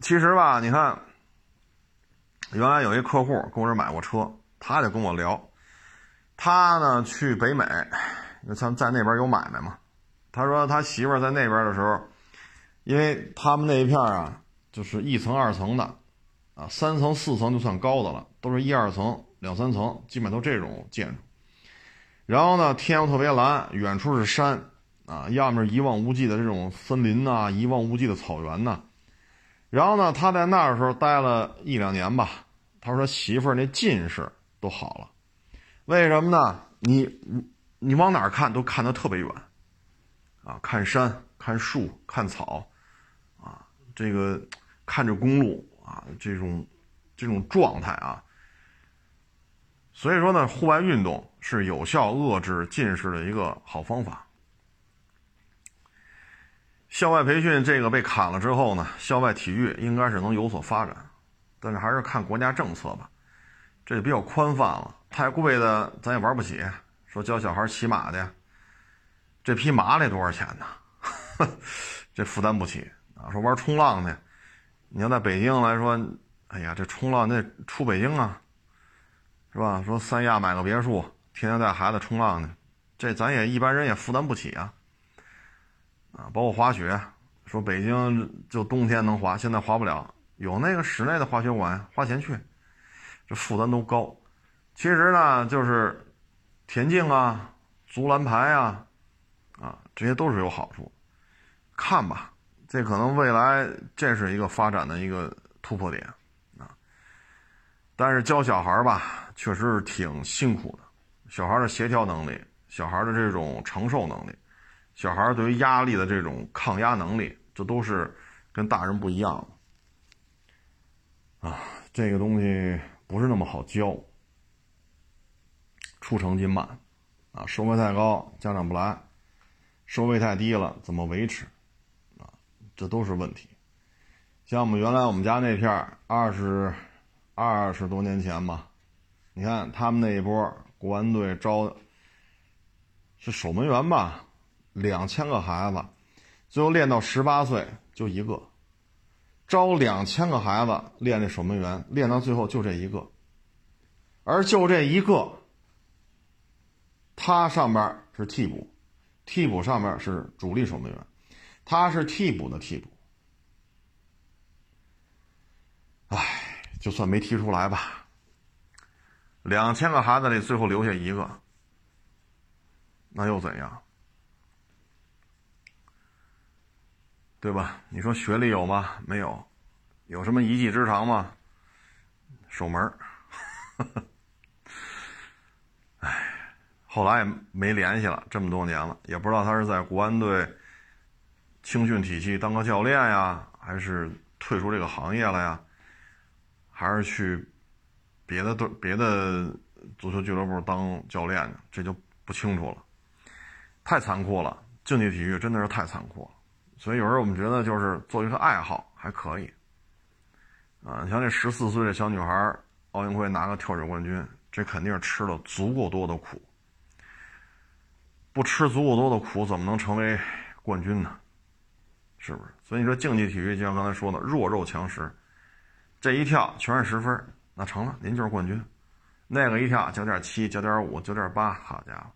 [SPEAKER 1] 其实吧，你看。原来有一客户跟我这买过车，他就跟我聊，他呢去北美，那他在那边有买卖嘛。他说他媳妇在那边的时候，因为他们那一片啊，就是一层二层的，啊三层四层就算高的了，都是一二层两三层，基本都这种建筑。然后呢，天又特别蓝，远处是山，啊，要么是一望无际的这种森林呐，一望无际的草原呐。然后呢，他在那儿的时候待了一两年吧。他说媳妇儿那近视都好了，为什么呢？你你你往哪儿看都看得特别远，啊，看山、看树、看草，啊，这个看着公路啊，这种这种状态啊。所以说呢，户外运动是有效遏制近视的一个好方法。校外培训这个被砍了之后呢，校外体育应该是能有所发展，但是还是看国家政策吧，这就比较宽泛了。太贵的咱也玩不起，说教小孩骑马的，这匹马得多少钱呢？这负担不起啊。说玩冲浪的，你要在北京来说，哎呀，这冲浪那出北京啊，是吧？说三亚买个别墅，天天带孩子冲浪的，这咱也一般人也负担不起啊。啊，包括滑雪，说北京就冬天能滑，现在滑不了。有那个室内的滑雪馆，花钱去，这负担都高。其实呢，就是田径啊、足篮排啊，啊，这些都是有好处。看吧，这可能未来这是一个发展的一个突破点啊。但是教小孩吧，确实是挺辛苦的。小孩的协调能力，小孩的这种承受能力。小孩对于压力的这种抗压能力，这都是跟大人不一样的啊。这个东西不是那么好教，出成绩慢啊，收费太高，家长不来；收费太低了，怎么维持？啊，这都是问题。像我们原来我们家那片二十二十多年前吧，你看他们那一波国安队招是守门员吧，两千个孩子，最后练到十八岁就一个，招两千个孩子练这守门员，练到最后就这一个，而就这一个。他上边是替补，替补上边是主力守门员，他是替补的替补。唉，就算没踢出来吧。两千个孩子里最后留下一个，那又怎样？对吧？你说学历有吗？没有，有什么一技之长吗？守门 唉。后来也没联系了，这么多年了，也不知道他是在国安队青训体系当个教练呀，还是退出这个行业了呀，还是去别的队、别的足球俱乐部当教练呢？这就不清楚了。太残酷了，竞技体育真的是太残酷了。所以有时候我们觉得，就是作为一个爱好还可以。啊，像这十四岁的小女孩，奥运会拿个跳水冠军，这肯定是吃了足够多的苦。不吃足够多的苦，怎么能成为冠军呢？是不是？所以你说竞技体育，就像刚才说的，弱肉强食，这一跳全是十分，那成了，您就是冠军。那个一跳九点七、九点五、九点八，好家伙，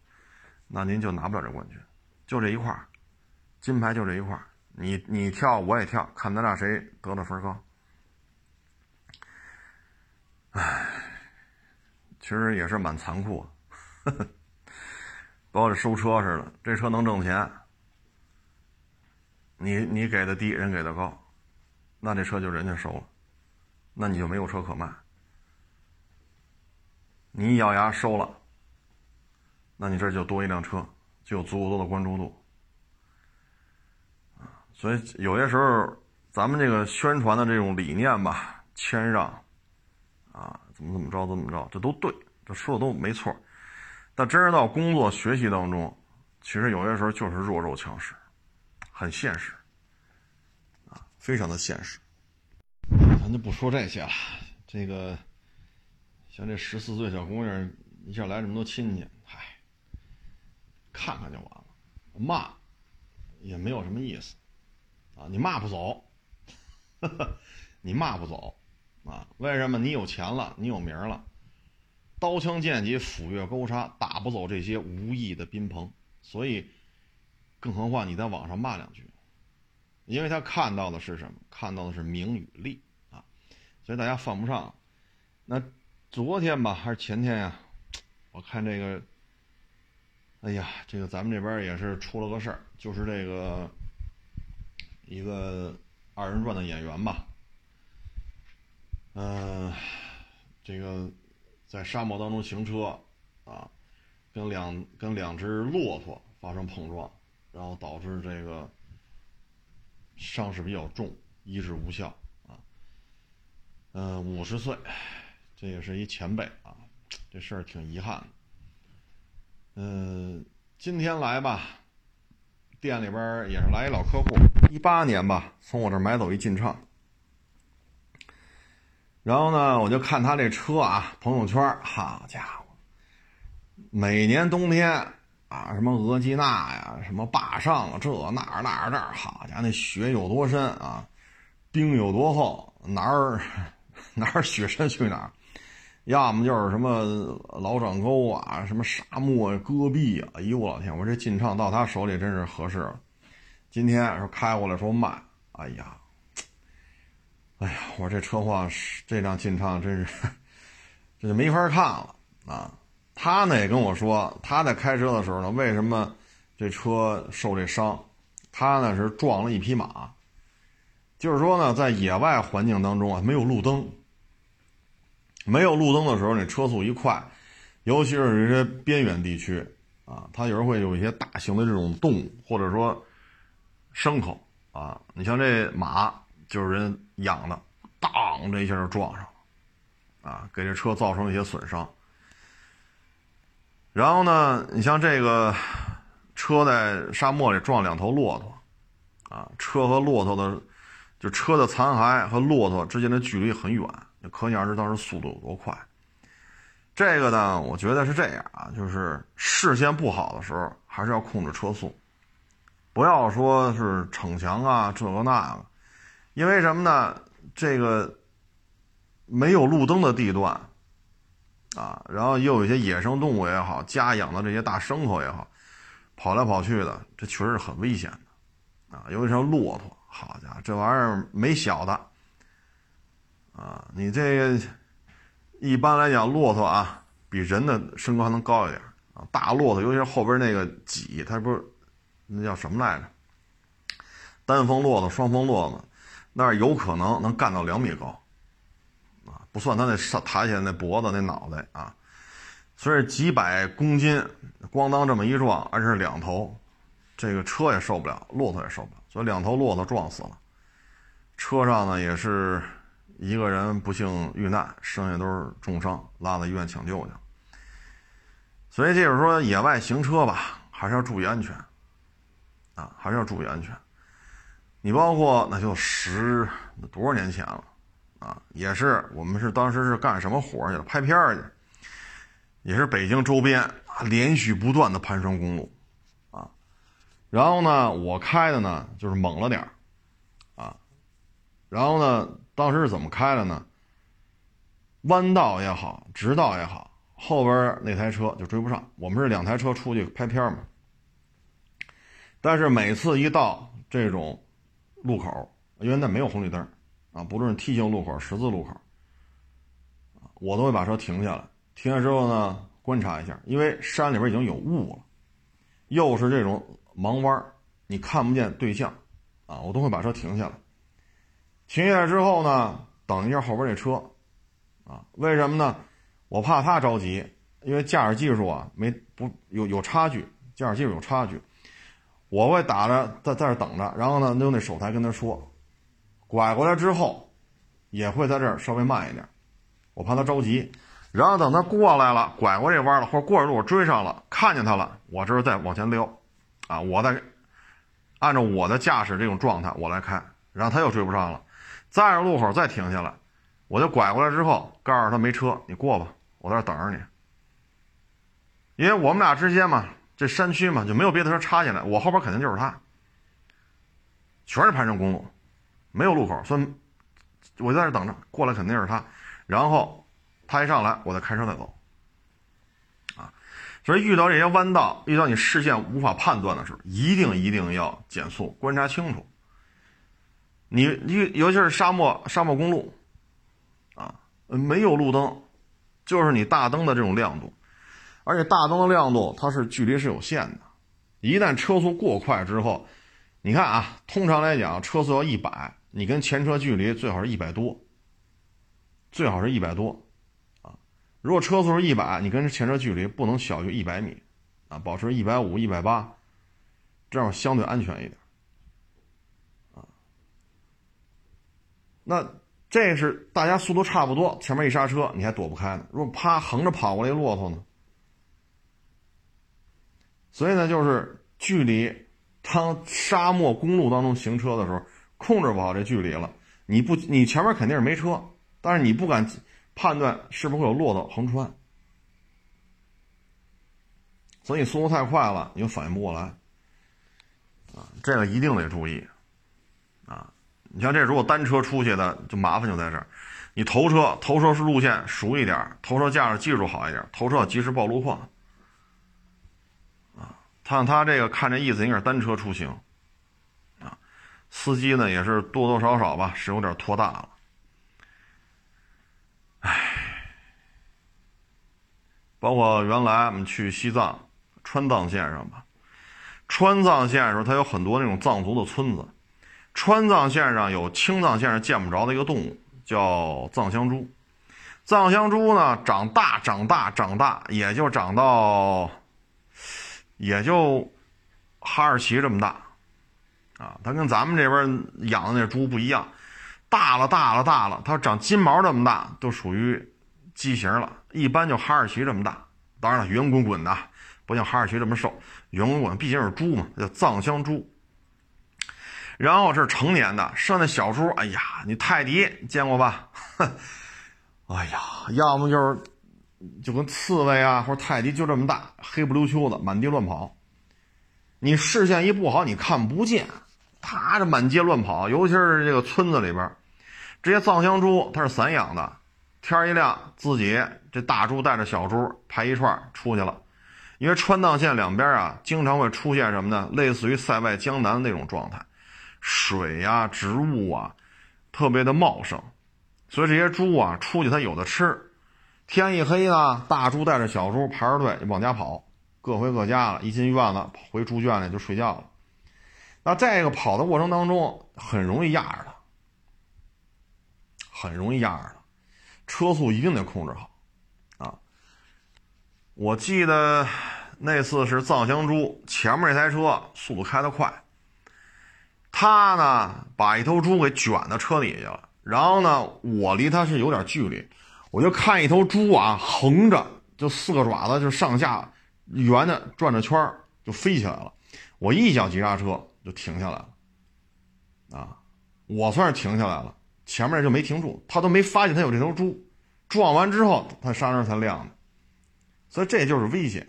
[SPEAKER 1] 那您就拿不了这冠军。就这一块金牌就这一块你你跳我也跳，看咱俩谁得的分高。唉，其实也是蛮残酷。呵 呵包括这收车似的，这车能挣钱，你你给的低，人给的高，那这车就人家收了，那你就没有车可卖。你一咬牙收了，那你这就多一辆车，就有足够多的关注度所以有些时候，咱们这个宣传的这种理念吧，谦让，啊，怎么怎么着怎么着，这都对，这说的都没错。但真是到工作学习当中，其实有些时候就是弱肉强食，很现实，啊，非常的现实。咱就不说这些了。这个像这十四岁小姑娘，一下来这么多亲戚，嗨，看看就完了，骂也没有什么意思，啊，你骂不走，你骂不走，啊，为什么？你有钱了，你有名了。刀枪剑戟斧钺钩叉打不走这些无义的宾朋，所以，更何况你在网上骂两句，因为他看到的是什么？看到的是名与利啊，所以大家犯不上。那昨天吧，还是前天呀？我看这个，哎呀，这个咱们这边也是出了个事儿，就是这个一个二人转的演员吧，嗯，这个。在沙漠当中行车，啊，跟两跟两只骆驼发生碰撞，然后导致这个伤势比较重，医治无效啊。嗯，五十岁，这也是一前辈啊，这事儿挺遗憾的。嗯，今天来吧，店里边也是来一老客户，一八年吧，从我这买走一劲畅。然后呢，我就看他这车啊，朋友圈，好家伙，每年冬天啊，什么额济纳呀，什么坝上，这那那这，好家伙，那雪有多深啊，冰有多厚，哪儿 哪儿雪深去哪儿，要么就是什么老掌沟啊，什么沙漠戈壁啊，哎呦我老天，我这进畅到他手里真是合适了。今天说开过来说慢，哎呀。哎呀，我这车况，这辆劲畅真是，这就没法看了啊！他呢也跟我说，他在开车的时候呢，为什么这车受这伤？他呢是撞了一匹马，就是说呢，在野外环境当中啊，没有路灯，没有路灯的时候，那车速一快，尤其是这些边远地区啊，它有时候会有一些大型的这种动物，或者说牲口啊，你像这马。就是人养的，当这一下就撞上了，啊，给这车造成一些损伤。然后呢，你像这个车在沙漠里撞两头骆驼，啊，车和骆驼的，就车的残骸和骆驼之间的距离很远，可想而知当时速度有多快。这个呢，我觉得是这样啊，就是视线不好的时候，还是要控制车速，不要说是逞强啊，这个那个，因为什么呢？这个没有路灯的地段。啊，然后又有一些野生动物也好，家养的这些大牲口也好，跑来跑去的，这确实是很危险的，啊，尤其像骆驼，好家伙，这玩意儿没小的，啊，你这个一般来讲，骆驼啊，比人的身高还能高一点啊，大骆驼，尤其是后边那个脊，它不是那叫什么来着？单峰骆驼、双峰骆驼，那有可能能干到两米高啊。不算他那上抬起来那脖子那脑袋啊，所以几百公斤，咣当这么一撞，而且是两头，这个车也受不了，骆驼也受不了，所以两头骆驼撞死了。车上呢也是一个人不幸遇难，剩下都是重伤，拉到医院抢救去。所以就是说，野外行车吧，还是要注意安全啊，还是要注意安全。你包括那就十多少年前了。啊，也是我们是当时是干什么活去了？拍片去，也是北京周边，连续不断的盘山公路，啊，然后呢，我开的呢就是猛了点啊，然后呢，当时是怎么开的呢？弯道也好，直道也好，后边那台车就追不上。我们是两台车出去拍片嘛，但是每次一到这种路口，因为那没有红绿灯。啊，不论是梯形路口、十字路口，我都会把车停下来。停下之后呢，观察一下，因为山里边已经有雾了，又是这种盲弯，你看不见对象，啊，我都会把车停下来。停下来之后呢，等一下后边这车，啊，为什么呢？我怕他着急，因为驾驶技术啊没不有有差距，驾驶技术有差距，我会打着在在这等着，然后呢用那手台跟他说。拐过来之后，也会在这儿稍微慢一点，我怕他着急。然后等他过来了，拐过这弯了，或者过着路追上了，看见他了，我这儿再往前溜，啊，我再按照我的驾驶这种状态我来开，然后他又追不上了，再着路口再停下来，我就拐过来之后告诉他没车，你过吧，我在这等着你。因为我们俩之间嘛，这山区嘛就没有别的车插进来，我后边肯定就是他，全是盘山公路。没有路口，所以我就在这等着，过来肯定是他，然后他一上来，我再开车再走，啊，所以遇到这些弯道，遇到你视线无法判断的时候，一定一定要减速，观察清楚。你尤尤其是沙漠沙漠公路，啊，没有路灯，就是你大灯的这种亮度，而且大灯的亮度它是距离是有限的，一旦车速过快之后，你看啊，通常来讲车速要一百。你跟前车距离最好是一百多，最好是一百多，啊，如果车速是一百，你跟前车距离不能小于一百米，啊，保持一百五、一百八，这样相对安全一点，那这是大家速度差不多，前面一刹车你还躲不开呢，如果啪横着跑过来一骆驼呢？所以呢，就是距离，当沙漠公路当中行车的时候。控制不好这距离了，你不，你前面肯定是没车，但是你不敢判断是不是会有骆驼横穿，所以速度太快了，你就反应不过来，啊，这个一定得注意，你像这如果单车出去的，就麻烦就在这儿，你头车头车是路线熟一点，头车驾驶技术好一点，头车要及时报路况，啊，他他这个看这意思应该是单车出行。啊司机呢也是多多少少吧，是有点拖大了。唉，包括原来我们去西藏川藏线上吧，川藏线上它有很多那种藏族的村子。川藏线上有青藏线上见不着的一个动物，叫藏香猪。藏香猪呢，长大长大长大，也就长到，也就哈士奇这么大。啊，它跟咱们这边养的那猪不一样，大了大了大了，它长金毛这么大，都属于畸形了。一般就哈士奇这么大，当然了，圆滚滚的，不像哈士奇这么瘦，圆滚滚，毕竟是猪嘛，叫藏香猪。然后是成年的，剩下小猪，哎呀，你泰迪见过吧？哎呀，要么就是就跟刺猬啊，或者泰迪就这么大，黑不溜秋的，满地乱跑。你视线一不好，你看不见，它这满街乱跑，尤其是这个村子里边，这些藏香猪它是散养的，天一亮，自己这大猪带着小猪排一串出去了。因为川藏线两边啊，经常会出现什么呢？类似于塞外江南那种状态。水呀，植物啊，特别的茂盛，所以这些猪啊出去它有的吃。天一黑呢，大猪带着小猪排着队往家跑，各回各家了。一进院子，回猪圈里就睡觉了。那这个跑的过程当中，很容易压着它，很容易压着它，车速一定得控制好啊。我记得那次是藏香猪，前面那台车速度开得快。他呢，把一头猪给卷到车底下了。然后呢，我离他是有点距离，我就看一头猪啊，横着就四个爪子就上下圆的转着圈就飞起来了。我一脚急刹车就停下来了，啊，我算是停下来了，前面就没停住，他都没发现他有这头猪。撞完之后，他刹车才亮的，所以这就是危险。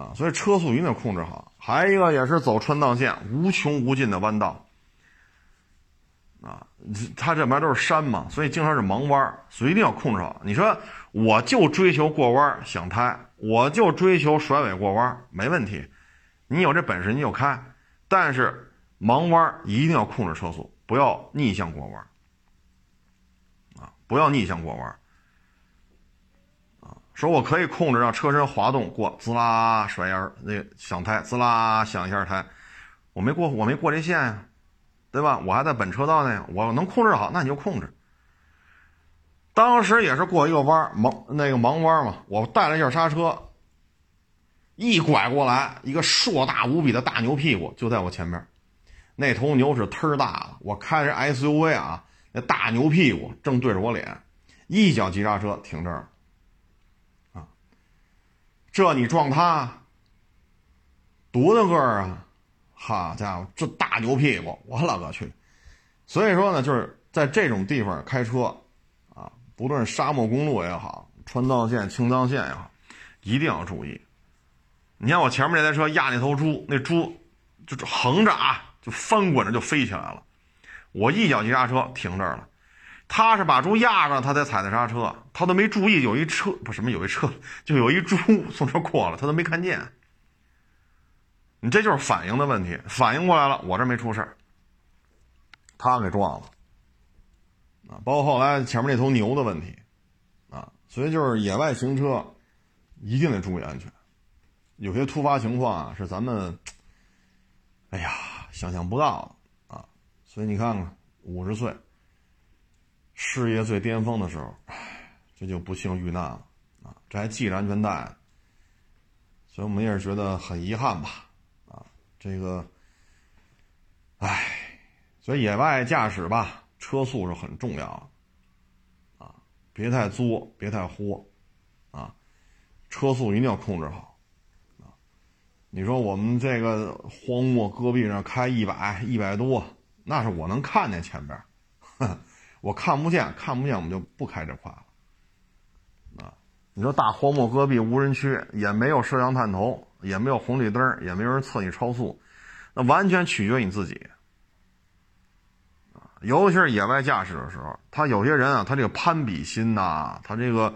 [SPEAKER 1] 啊，所以车速一定要控制好。还一个也是走川藏线，无穷无尽的弯道。啊，它这边都是山嘛，所以经常是盲弯，所以一定要控制好。你说我就追求过弯想胎，我就追求甩尾过弯，没问题。你有这本事你就开，但是盲弯一定要控制车速，不要逆向过弯。啊，不要逆向过弯。说我可以控制让车身滑动过，滋啦甩一下那个响胎，滋啦响一下胎，我没过，我没过这线呀，对吧？我还在本车道呢，我能控制好，那你就控制。当时也是过一个弯盲那个盲弯嘛，我带了一下刹车，一拐过来，一个硕大无比的大牛屁股就在我前面，那头牛是忒大了，我开着 SUV 啊，那大牛屁股正对着我脸，一脚急刹车停这儿。这你撞他，多大个儿啊！好家伙，这大牛屁股，我勒个去！所以说呢，就是在这种地方开车，啊，不论沙漠公路也好，川藏线、青藏线也好，一定要注意。你看我前面那台车压那头猪，那猪就横着啊，就翻滚着就飞起来了。我一脚急刹车停这儿了。他是把猪压上，他才踩的刹车，他都没注意有一车不什么有一车，就有一猪从这过了，他都没看见。你这就是反应的问题，反应过来了，我这没出事他给撞了啊！包括后来前面那头牛的问题啊，所以就是野外行车一定得注意安全，有些突发情况啊是咱们哎呀想象不到的啊，所以你看看五十岁。事业最巅峰的时候，这就不幸遇难了啊！这还系着安全带，所以我们也是觉得很遗憾吧？啊，这个，唉，所以野外驾驶吧，车速是很重要的啊，别太作，别太豁啊，车速一定要控制好啊！你说我们这个荒漠戈壁上开一百一百多，那是我能看见前边，哼。我看不见，看不见，我们就不开这块了。啊，你说大荒漠戈壁无人区，也没有摄像探头，也没有红绿灯，也没有人测你超速，那完全取决于你自己。啊，尤其是野外驾驶的时候，他有些人啊，他这个攀比心呐，他这个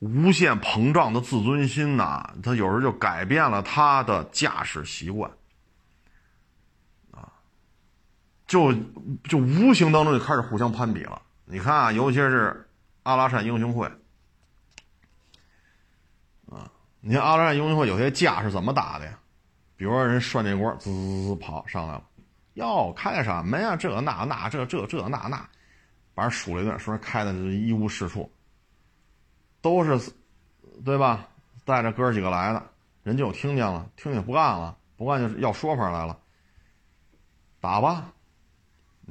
[SPEAKER 1] 无限膨胀的自尊心呐，他有时候就改变了他的驾驶习惯。就就无形当中就开始互相攀比了。你看啊，尤其是阿拉善英雄会啊，你看阿拉善英雄会有些架是怎么打的呀？比如说人涮这锅，滋滋滋跑上来了，哟，开什么呀？这那那这这这那那，把人数了一顿，说开的一无是处，都是对吧？带着哥几个来的，人就听见了，听见不干了，不干就是要说法来了，打吧。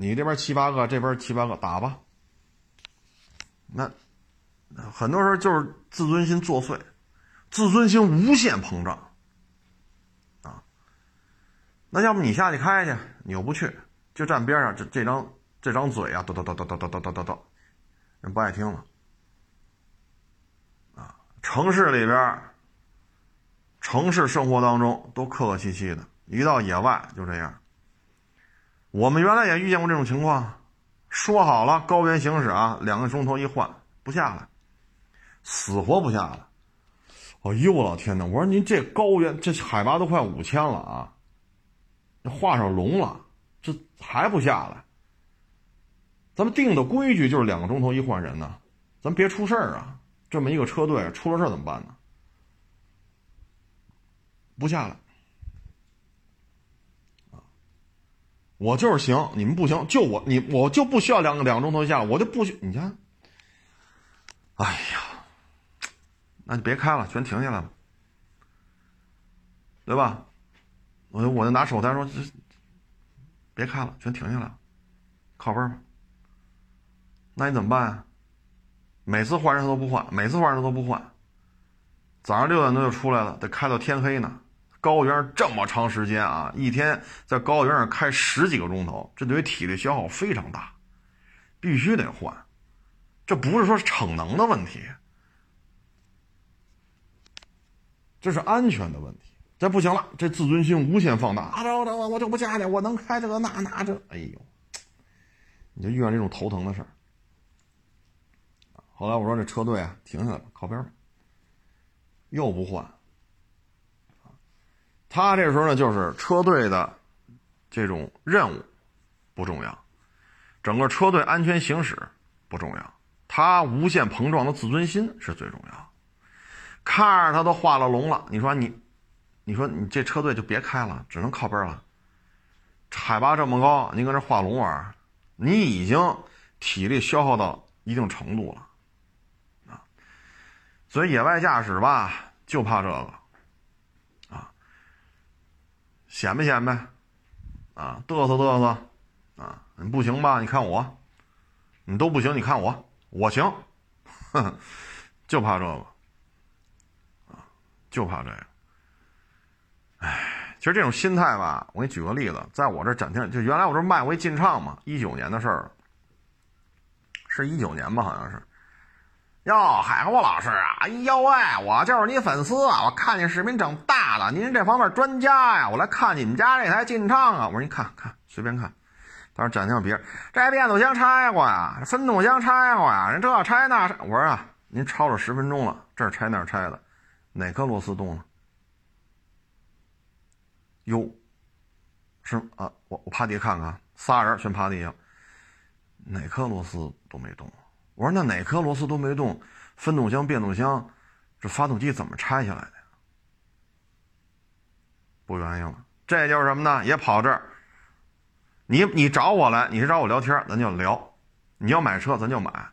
[SPEAKER 1] 你这边七八个，这边七八个，打吧。那很多时候就是自尊心作祟，自尊心无限膨胀，啊，那要不你下去开去，你又不去，就站边上，这这张这张嘴啊，叨叨叨叨叨叨叨叨叨叨，人不爱听了，啊，城市里边，城市生活当中都客客气气的，一到野外就这样。我们原来也遇见过这种情况，说好了高原行驶啊，两个钟头一换不下来，死活不下来。哎呦我老天呐！我说您这高原这海拔都快五千了啊，画上龙了，这还不下来？咱们定的规矩就是两个钟头一换人呢，咱别出事儿啊！这么一个车队出了事儿怎么办呢？不下来我就是行，你们不行，就我你我就不需要两个两个钟头下，我就不需你看，哎呀！那就别开了，全停下来了，对吧？我我就拿手台说，别开了，全停下来，靠边吧。那你怎么办呀？每次换人他都不换，每次换人他都不换。早上六点多就出来了，得开到天黑呢。高原这么长时间啊，一天在高原上开十几个钟头，这对于体力消耗非常大，必须得换。这不是说逞能的问题。这是安全的问题，这不行了，这自尊心无限放大啊！我我我就不下去，我能开这个那那这，哎呦，你就遇上这种头疼的事儿。后来我说这车队啊，停下来吧，靠边吧，又不换。他这时候呢，就是车队的这种任务不重要，整个车队安全行驶不重要，他无限膨胀的自尊心是最重要。看着他都画了龙了，你说你，你说你这车队就别开了，只能靠边了。海拔这么高，你搁这画龙玩，你已经体力消耗到一定程度了，啊，所以野外驾驶吧，就怕这个，显摆显摆，啊，嘚瑟嘚瑟，啊，你不行吧？你看我，你都不行，你看我，我行，哼，就怕这个。啊就怕这个，哎，其实这种心态吧，我给你举个例子，在我这展厅，就原来我这卖过一进畅嘛，一九年的事儿，是一九年吧，好像是。哟，海波老师啊，哎呦喂，我就是你粉丝啊，我看见视频整大了，您这方面专家呀，我来看你们家这台进畅啊，我说你看看，随便看。当时展厅别人，这变速箱拆过呀，分动箱拆过呀，人这拆那拆，我说啊，您超了十分钟了，这儿拆那儿拆的。哪颗螺丝动了？哟，是啊，我我趴地下看看，仨人全趴地下，哪颗螺丝都没动。我说那哪颗螺丝都没动，分动箱、变速箱，这发动机怎么拆下来的？不原因了，这就是什么呢？也跑这儿。你你找我来，你是找我聊天，咱就聊；你要买车，咱就买。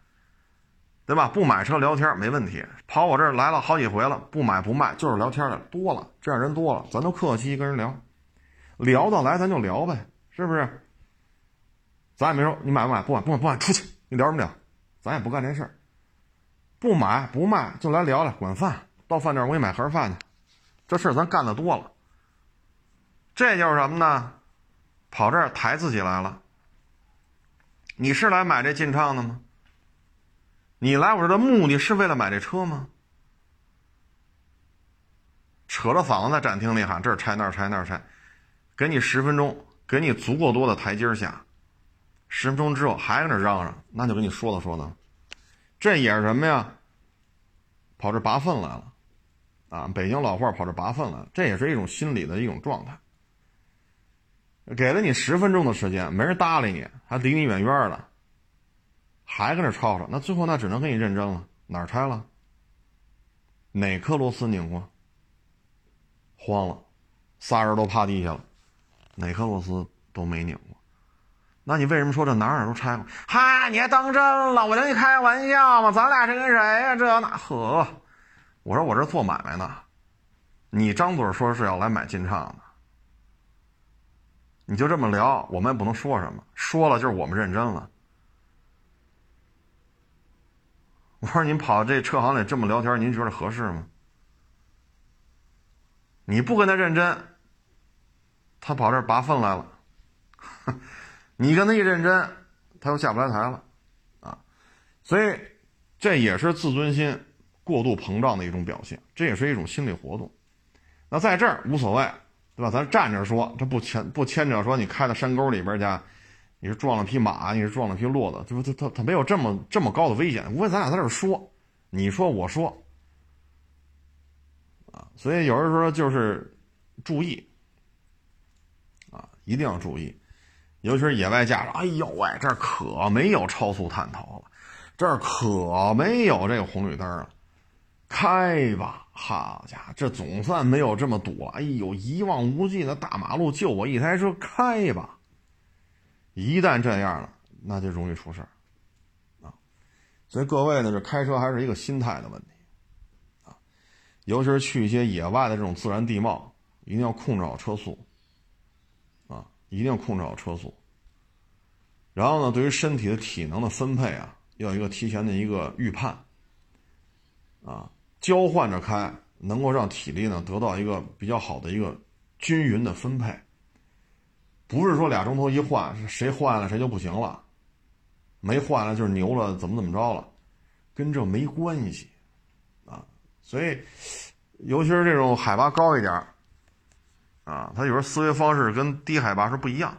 [SPEAKER 1] 对吧？不买车聊天没问题，跑我这儿来了好几回了，不买不卖就是聊天的多了，这样人多了，咱都客客气跟人聊，聊得来咱就聊呗，是不是？咱也没说你买不买，不买不买不买，出去，你聊什么聊？咱也不干这事儿，不买不卖就来聊聊，管饭，到饭店我给你买盒饭去，这事儿咱干的多了。这就是什么呢？跑这儿抬自己来了。你是来买这进畅的吗？你来我这的目的是为了买这车吗？扯着嗓子在展厅里喊：“这儿拆那儿拆那儿拆，给你十分钟，给你足够多的台阶下。十分钟之后还搁那嚷嚷，那就跟你说道说道。这也是什么呀？跑这拔粪来了啊！北京老话跑这拔粪来了，这也是一种心理的一种状态。给了你十分钟的时间，没人搭理你，还离你远远的。还搁那吵吵，那最后那只能给你认真了。哪儿拆了？哪颗螺丝拧过？慌了，仨人都趴地下了。哪颗螺丝都没拧过。那你为什么说这哪哪都拆过？嗨，你还当真了？我跟你开玩笑吗？咱俩是跟谁呀？这那呵，我说我这做买卖呢。你张嘴说是要来买金畅的，你就这么聊，我们也不能说什么。说了就是我们认真了。我说您跑这车行里这么聊天，您觉得合适吗？你不跟他认真，他跑这儿拔粪来了；你跟他一认真，他又下不来台了，啊，所以这也是自尊心过度膨胀的一种表现，这也是一种心理活动。那在这儿无所谓，对吧？咱站着说，这不牵不牵扯说你开到山沟里边去，你是撞了匹马，你是撞了匹骆驼，这不他他他没有这么这么高的危险。无非咱俩在这说，你说我说。啊所以有人说就是注意啊，一定要注意，尤其是野外驾驶。哎呦喂，这可没有超速探头了，这可没有这个红绿灯了，开吧，好家伙，这总算没有这么堵了。哎呦，一望无际的大马路，就我一台车，开吧。一旦这样了，那就容易出事儿啊。所以各位呢，这开车还是一个心态的问题啊。尤其是去一些野外的这种自然地貌，一定要控制好车速，一定要控制好车速。然后呢，对于身体的体能的分配啊，要一个提前的一个预判，啊，交换着开，能够让体力呢得到一个比较好的一个均匀的分配。不是说俩钟头一换，谁换了谁就不行了，没换了就是牛了，怎么怎么着了，跟这没关系啊。所以，尤其是这种海拔高一点啊，他有时候思维方式跟低海拔是不一样，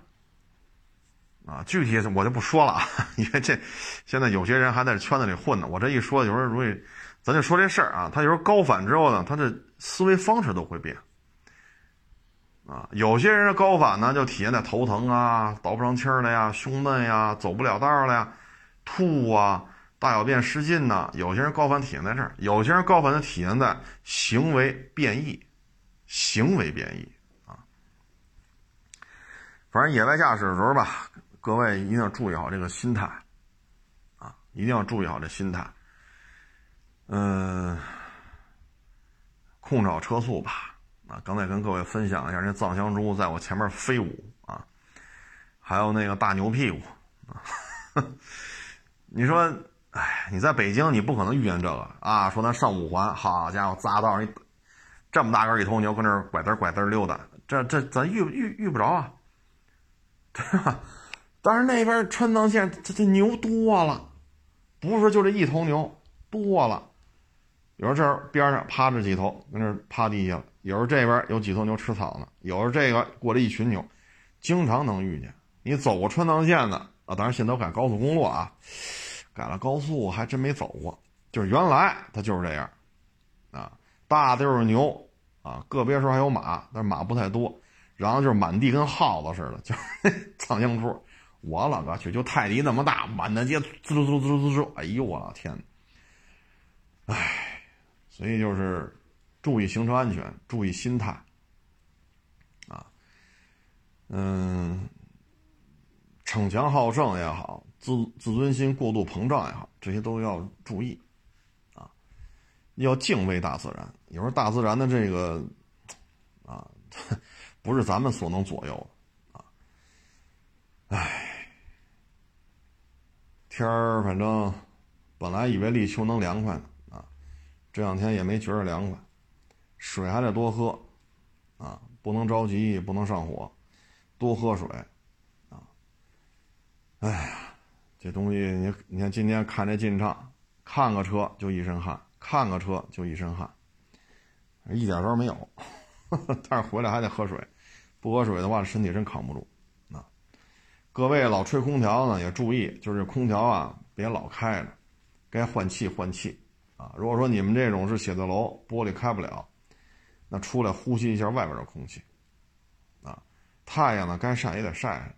[SPEAKER 1] 啊，具体我就不说了啊，因为这现在有些人还在圈子里混呢。我这一说，有时候容易，咱就说这事儿啊。他有时候高反之后呢，他的思维方式都会变，啊，有些人的高反呢，就体现在头疼啊、倒不上气儿了呀、胸闷呀、走不了道了呀、吐啊。大小便失禁呢？有些人高反体现在这儿，有些人高反的体现在行为变异，行为变异。反正野外驾驶的时候吧，各位一定要注意好这个心态啊，一定要注意好这心态。嗯，控制好车速吧。啊，刚才跟各位分享一下，那藏香猪在我前面飞舞啊，还有那个大牛屁股啊，你说。哎，你在北京，你不可能遇见这个啊！说咱上五环，好家伙，匝道一这么大个一头牛，跟那拐嘚拐嘚溜达，这这咱遇遇遇不着啊，对吧？但是那边川藏线，这这牛多了，不是说就这一头牛多了，有时候这儿边上趴着几头，跟那趴地下了；有时候这边有几头牛吃草呢；有时候这个过来一群牛，经常能遇见。你走过川藏线的啊，当然现在都改高速公路啊。改了高速还真没走过，就是原来它就是这样，啊，大的就是牛，啊，个别时候还有马，但是马不太多，然后就是满地跟耗子似的，就是苍蝇扑，我了个去，就泰迪那么大，满大街滋滋滋滋滋，哎呦我的天，唉，所以就是注意行车安全，注意心态，啊，嗯，逞强好胜也好。自自尊心过度膨胀也好，这些都要注意，啊，要敬畏大自然。有时候大自然的这个，啊，不是咱们所能左右的，啊，唉，天儿反正本来以为立秋能凉快呢，啊，这两天也没觉着凉快，水还得多喝，啊，不能着急，不能上火，多喝水，啊，哎呀。这东西，你你看，今天看这进畅，看个车就一身汗，看个车就一身汗，一点招没有。但是回来还得喝水，不喝水的话，身体真扛不住。啊，各位老吹空调呢，也注意，就是空调啊，别老开着，该换气换气啊。如果说你们这种是写字楼，玻璃开不了，那出来呼吸一下外边的空气。啊，太阳呢，该晒也得晒。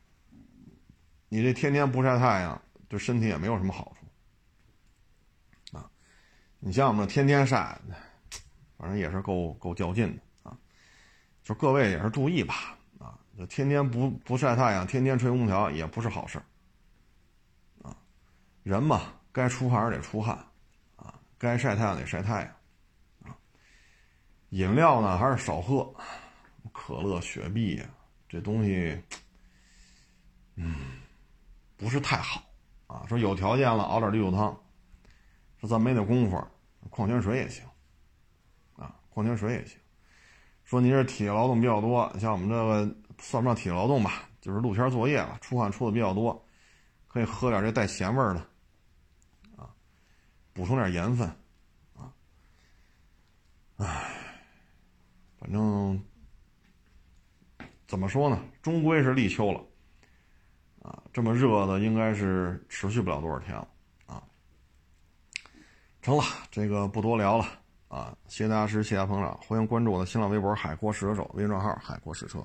[SPEAKER 1] 你这天天不晒太阳。对身体也没有什么好处，啊，你像我们天天晒，反正也是够够较劲的啊。就各位也是注意吧，天天不不晒太阳，天天吹空调也不是好事啊。人嘛，该出汗得出汗，啊，该晒太阳得晒太阳，啊。饮料呢还是少喝，可乐、雪碧呀，这东西，嗯，不是太好。啊，说有条件了熬点绿豆汤，说咱没那功夫，矿泉水也行，啊，矿泉水也行。说你这体力劳动比较多，像我们这个算不上体力劳动吧，就是露天作业吧，出汗出的比较多，可以喝点这带咸味的，啊，补充点盐分，啊，唉，反正怎么说呢，终归是立秋了，啊，这么热的应该是持续不了多少天了。啊成了，这个不多聊了啊！谢谢大家支持，谢谢大家捧场，欢迎关注我的新浪微博“海阔试车手”微信账号“海阔试车”。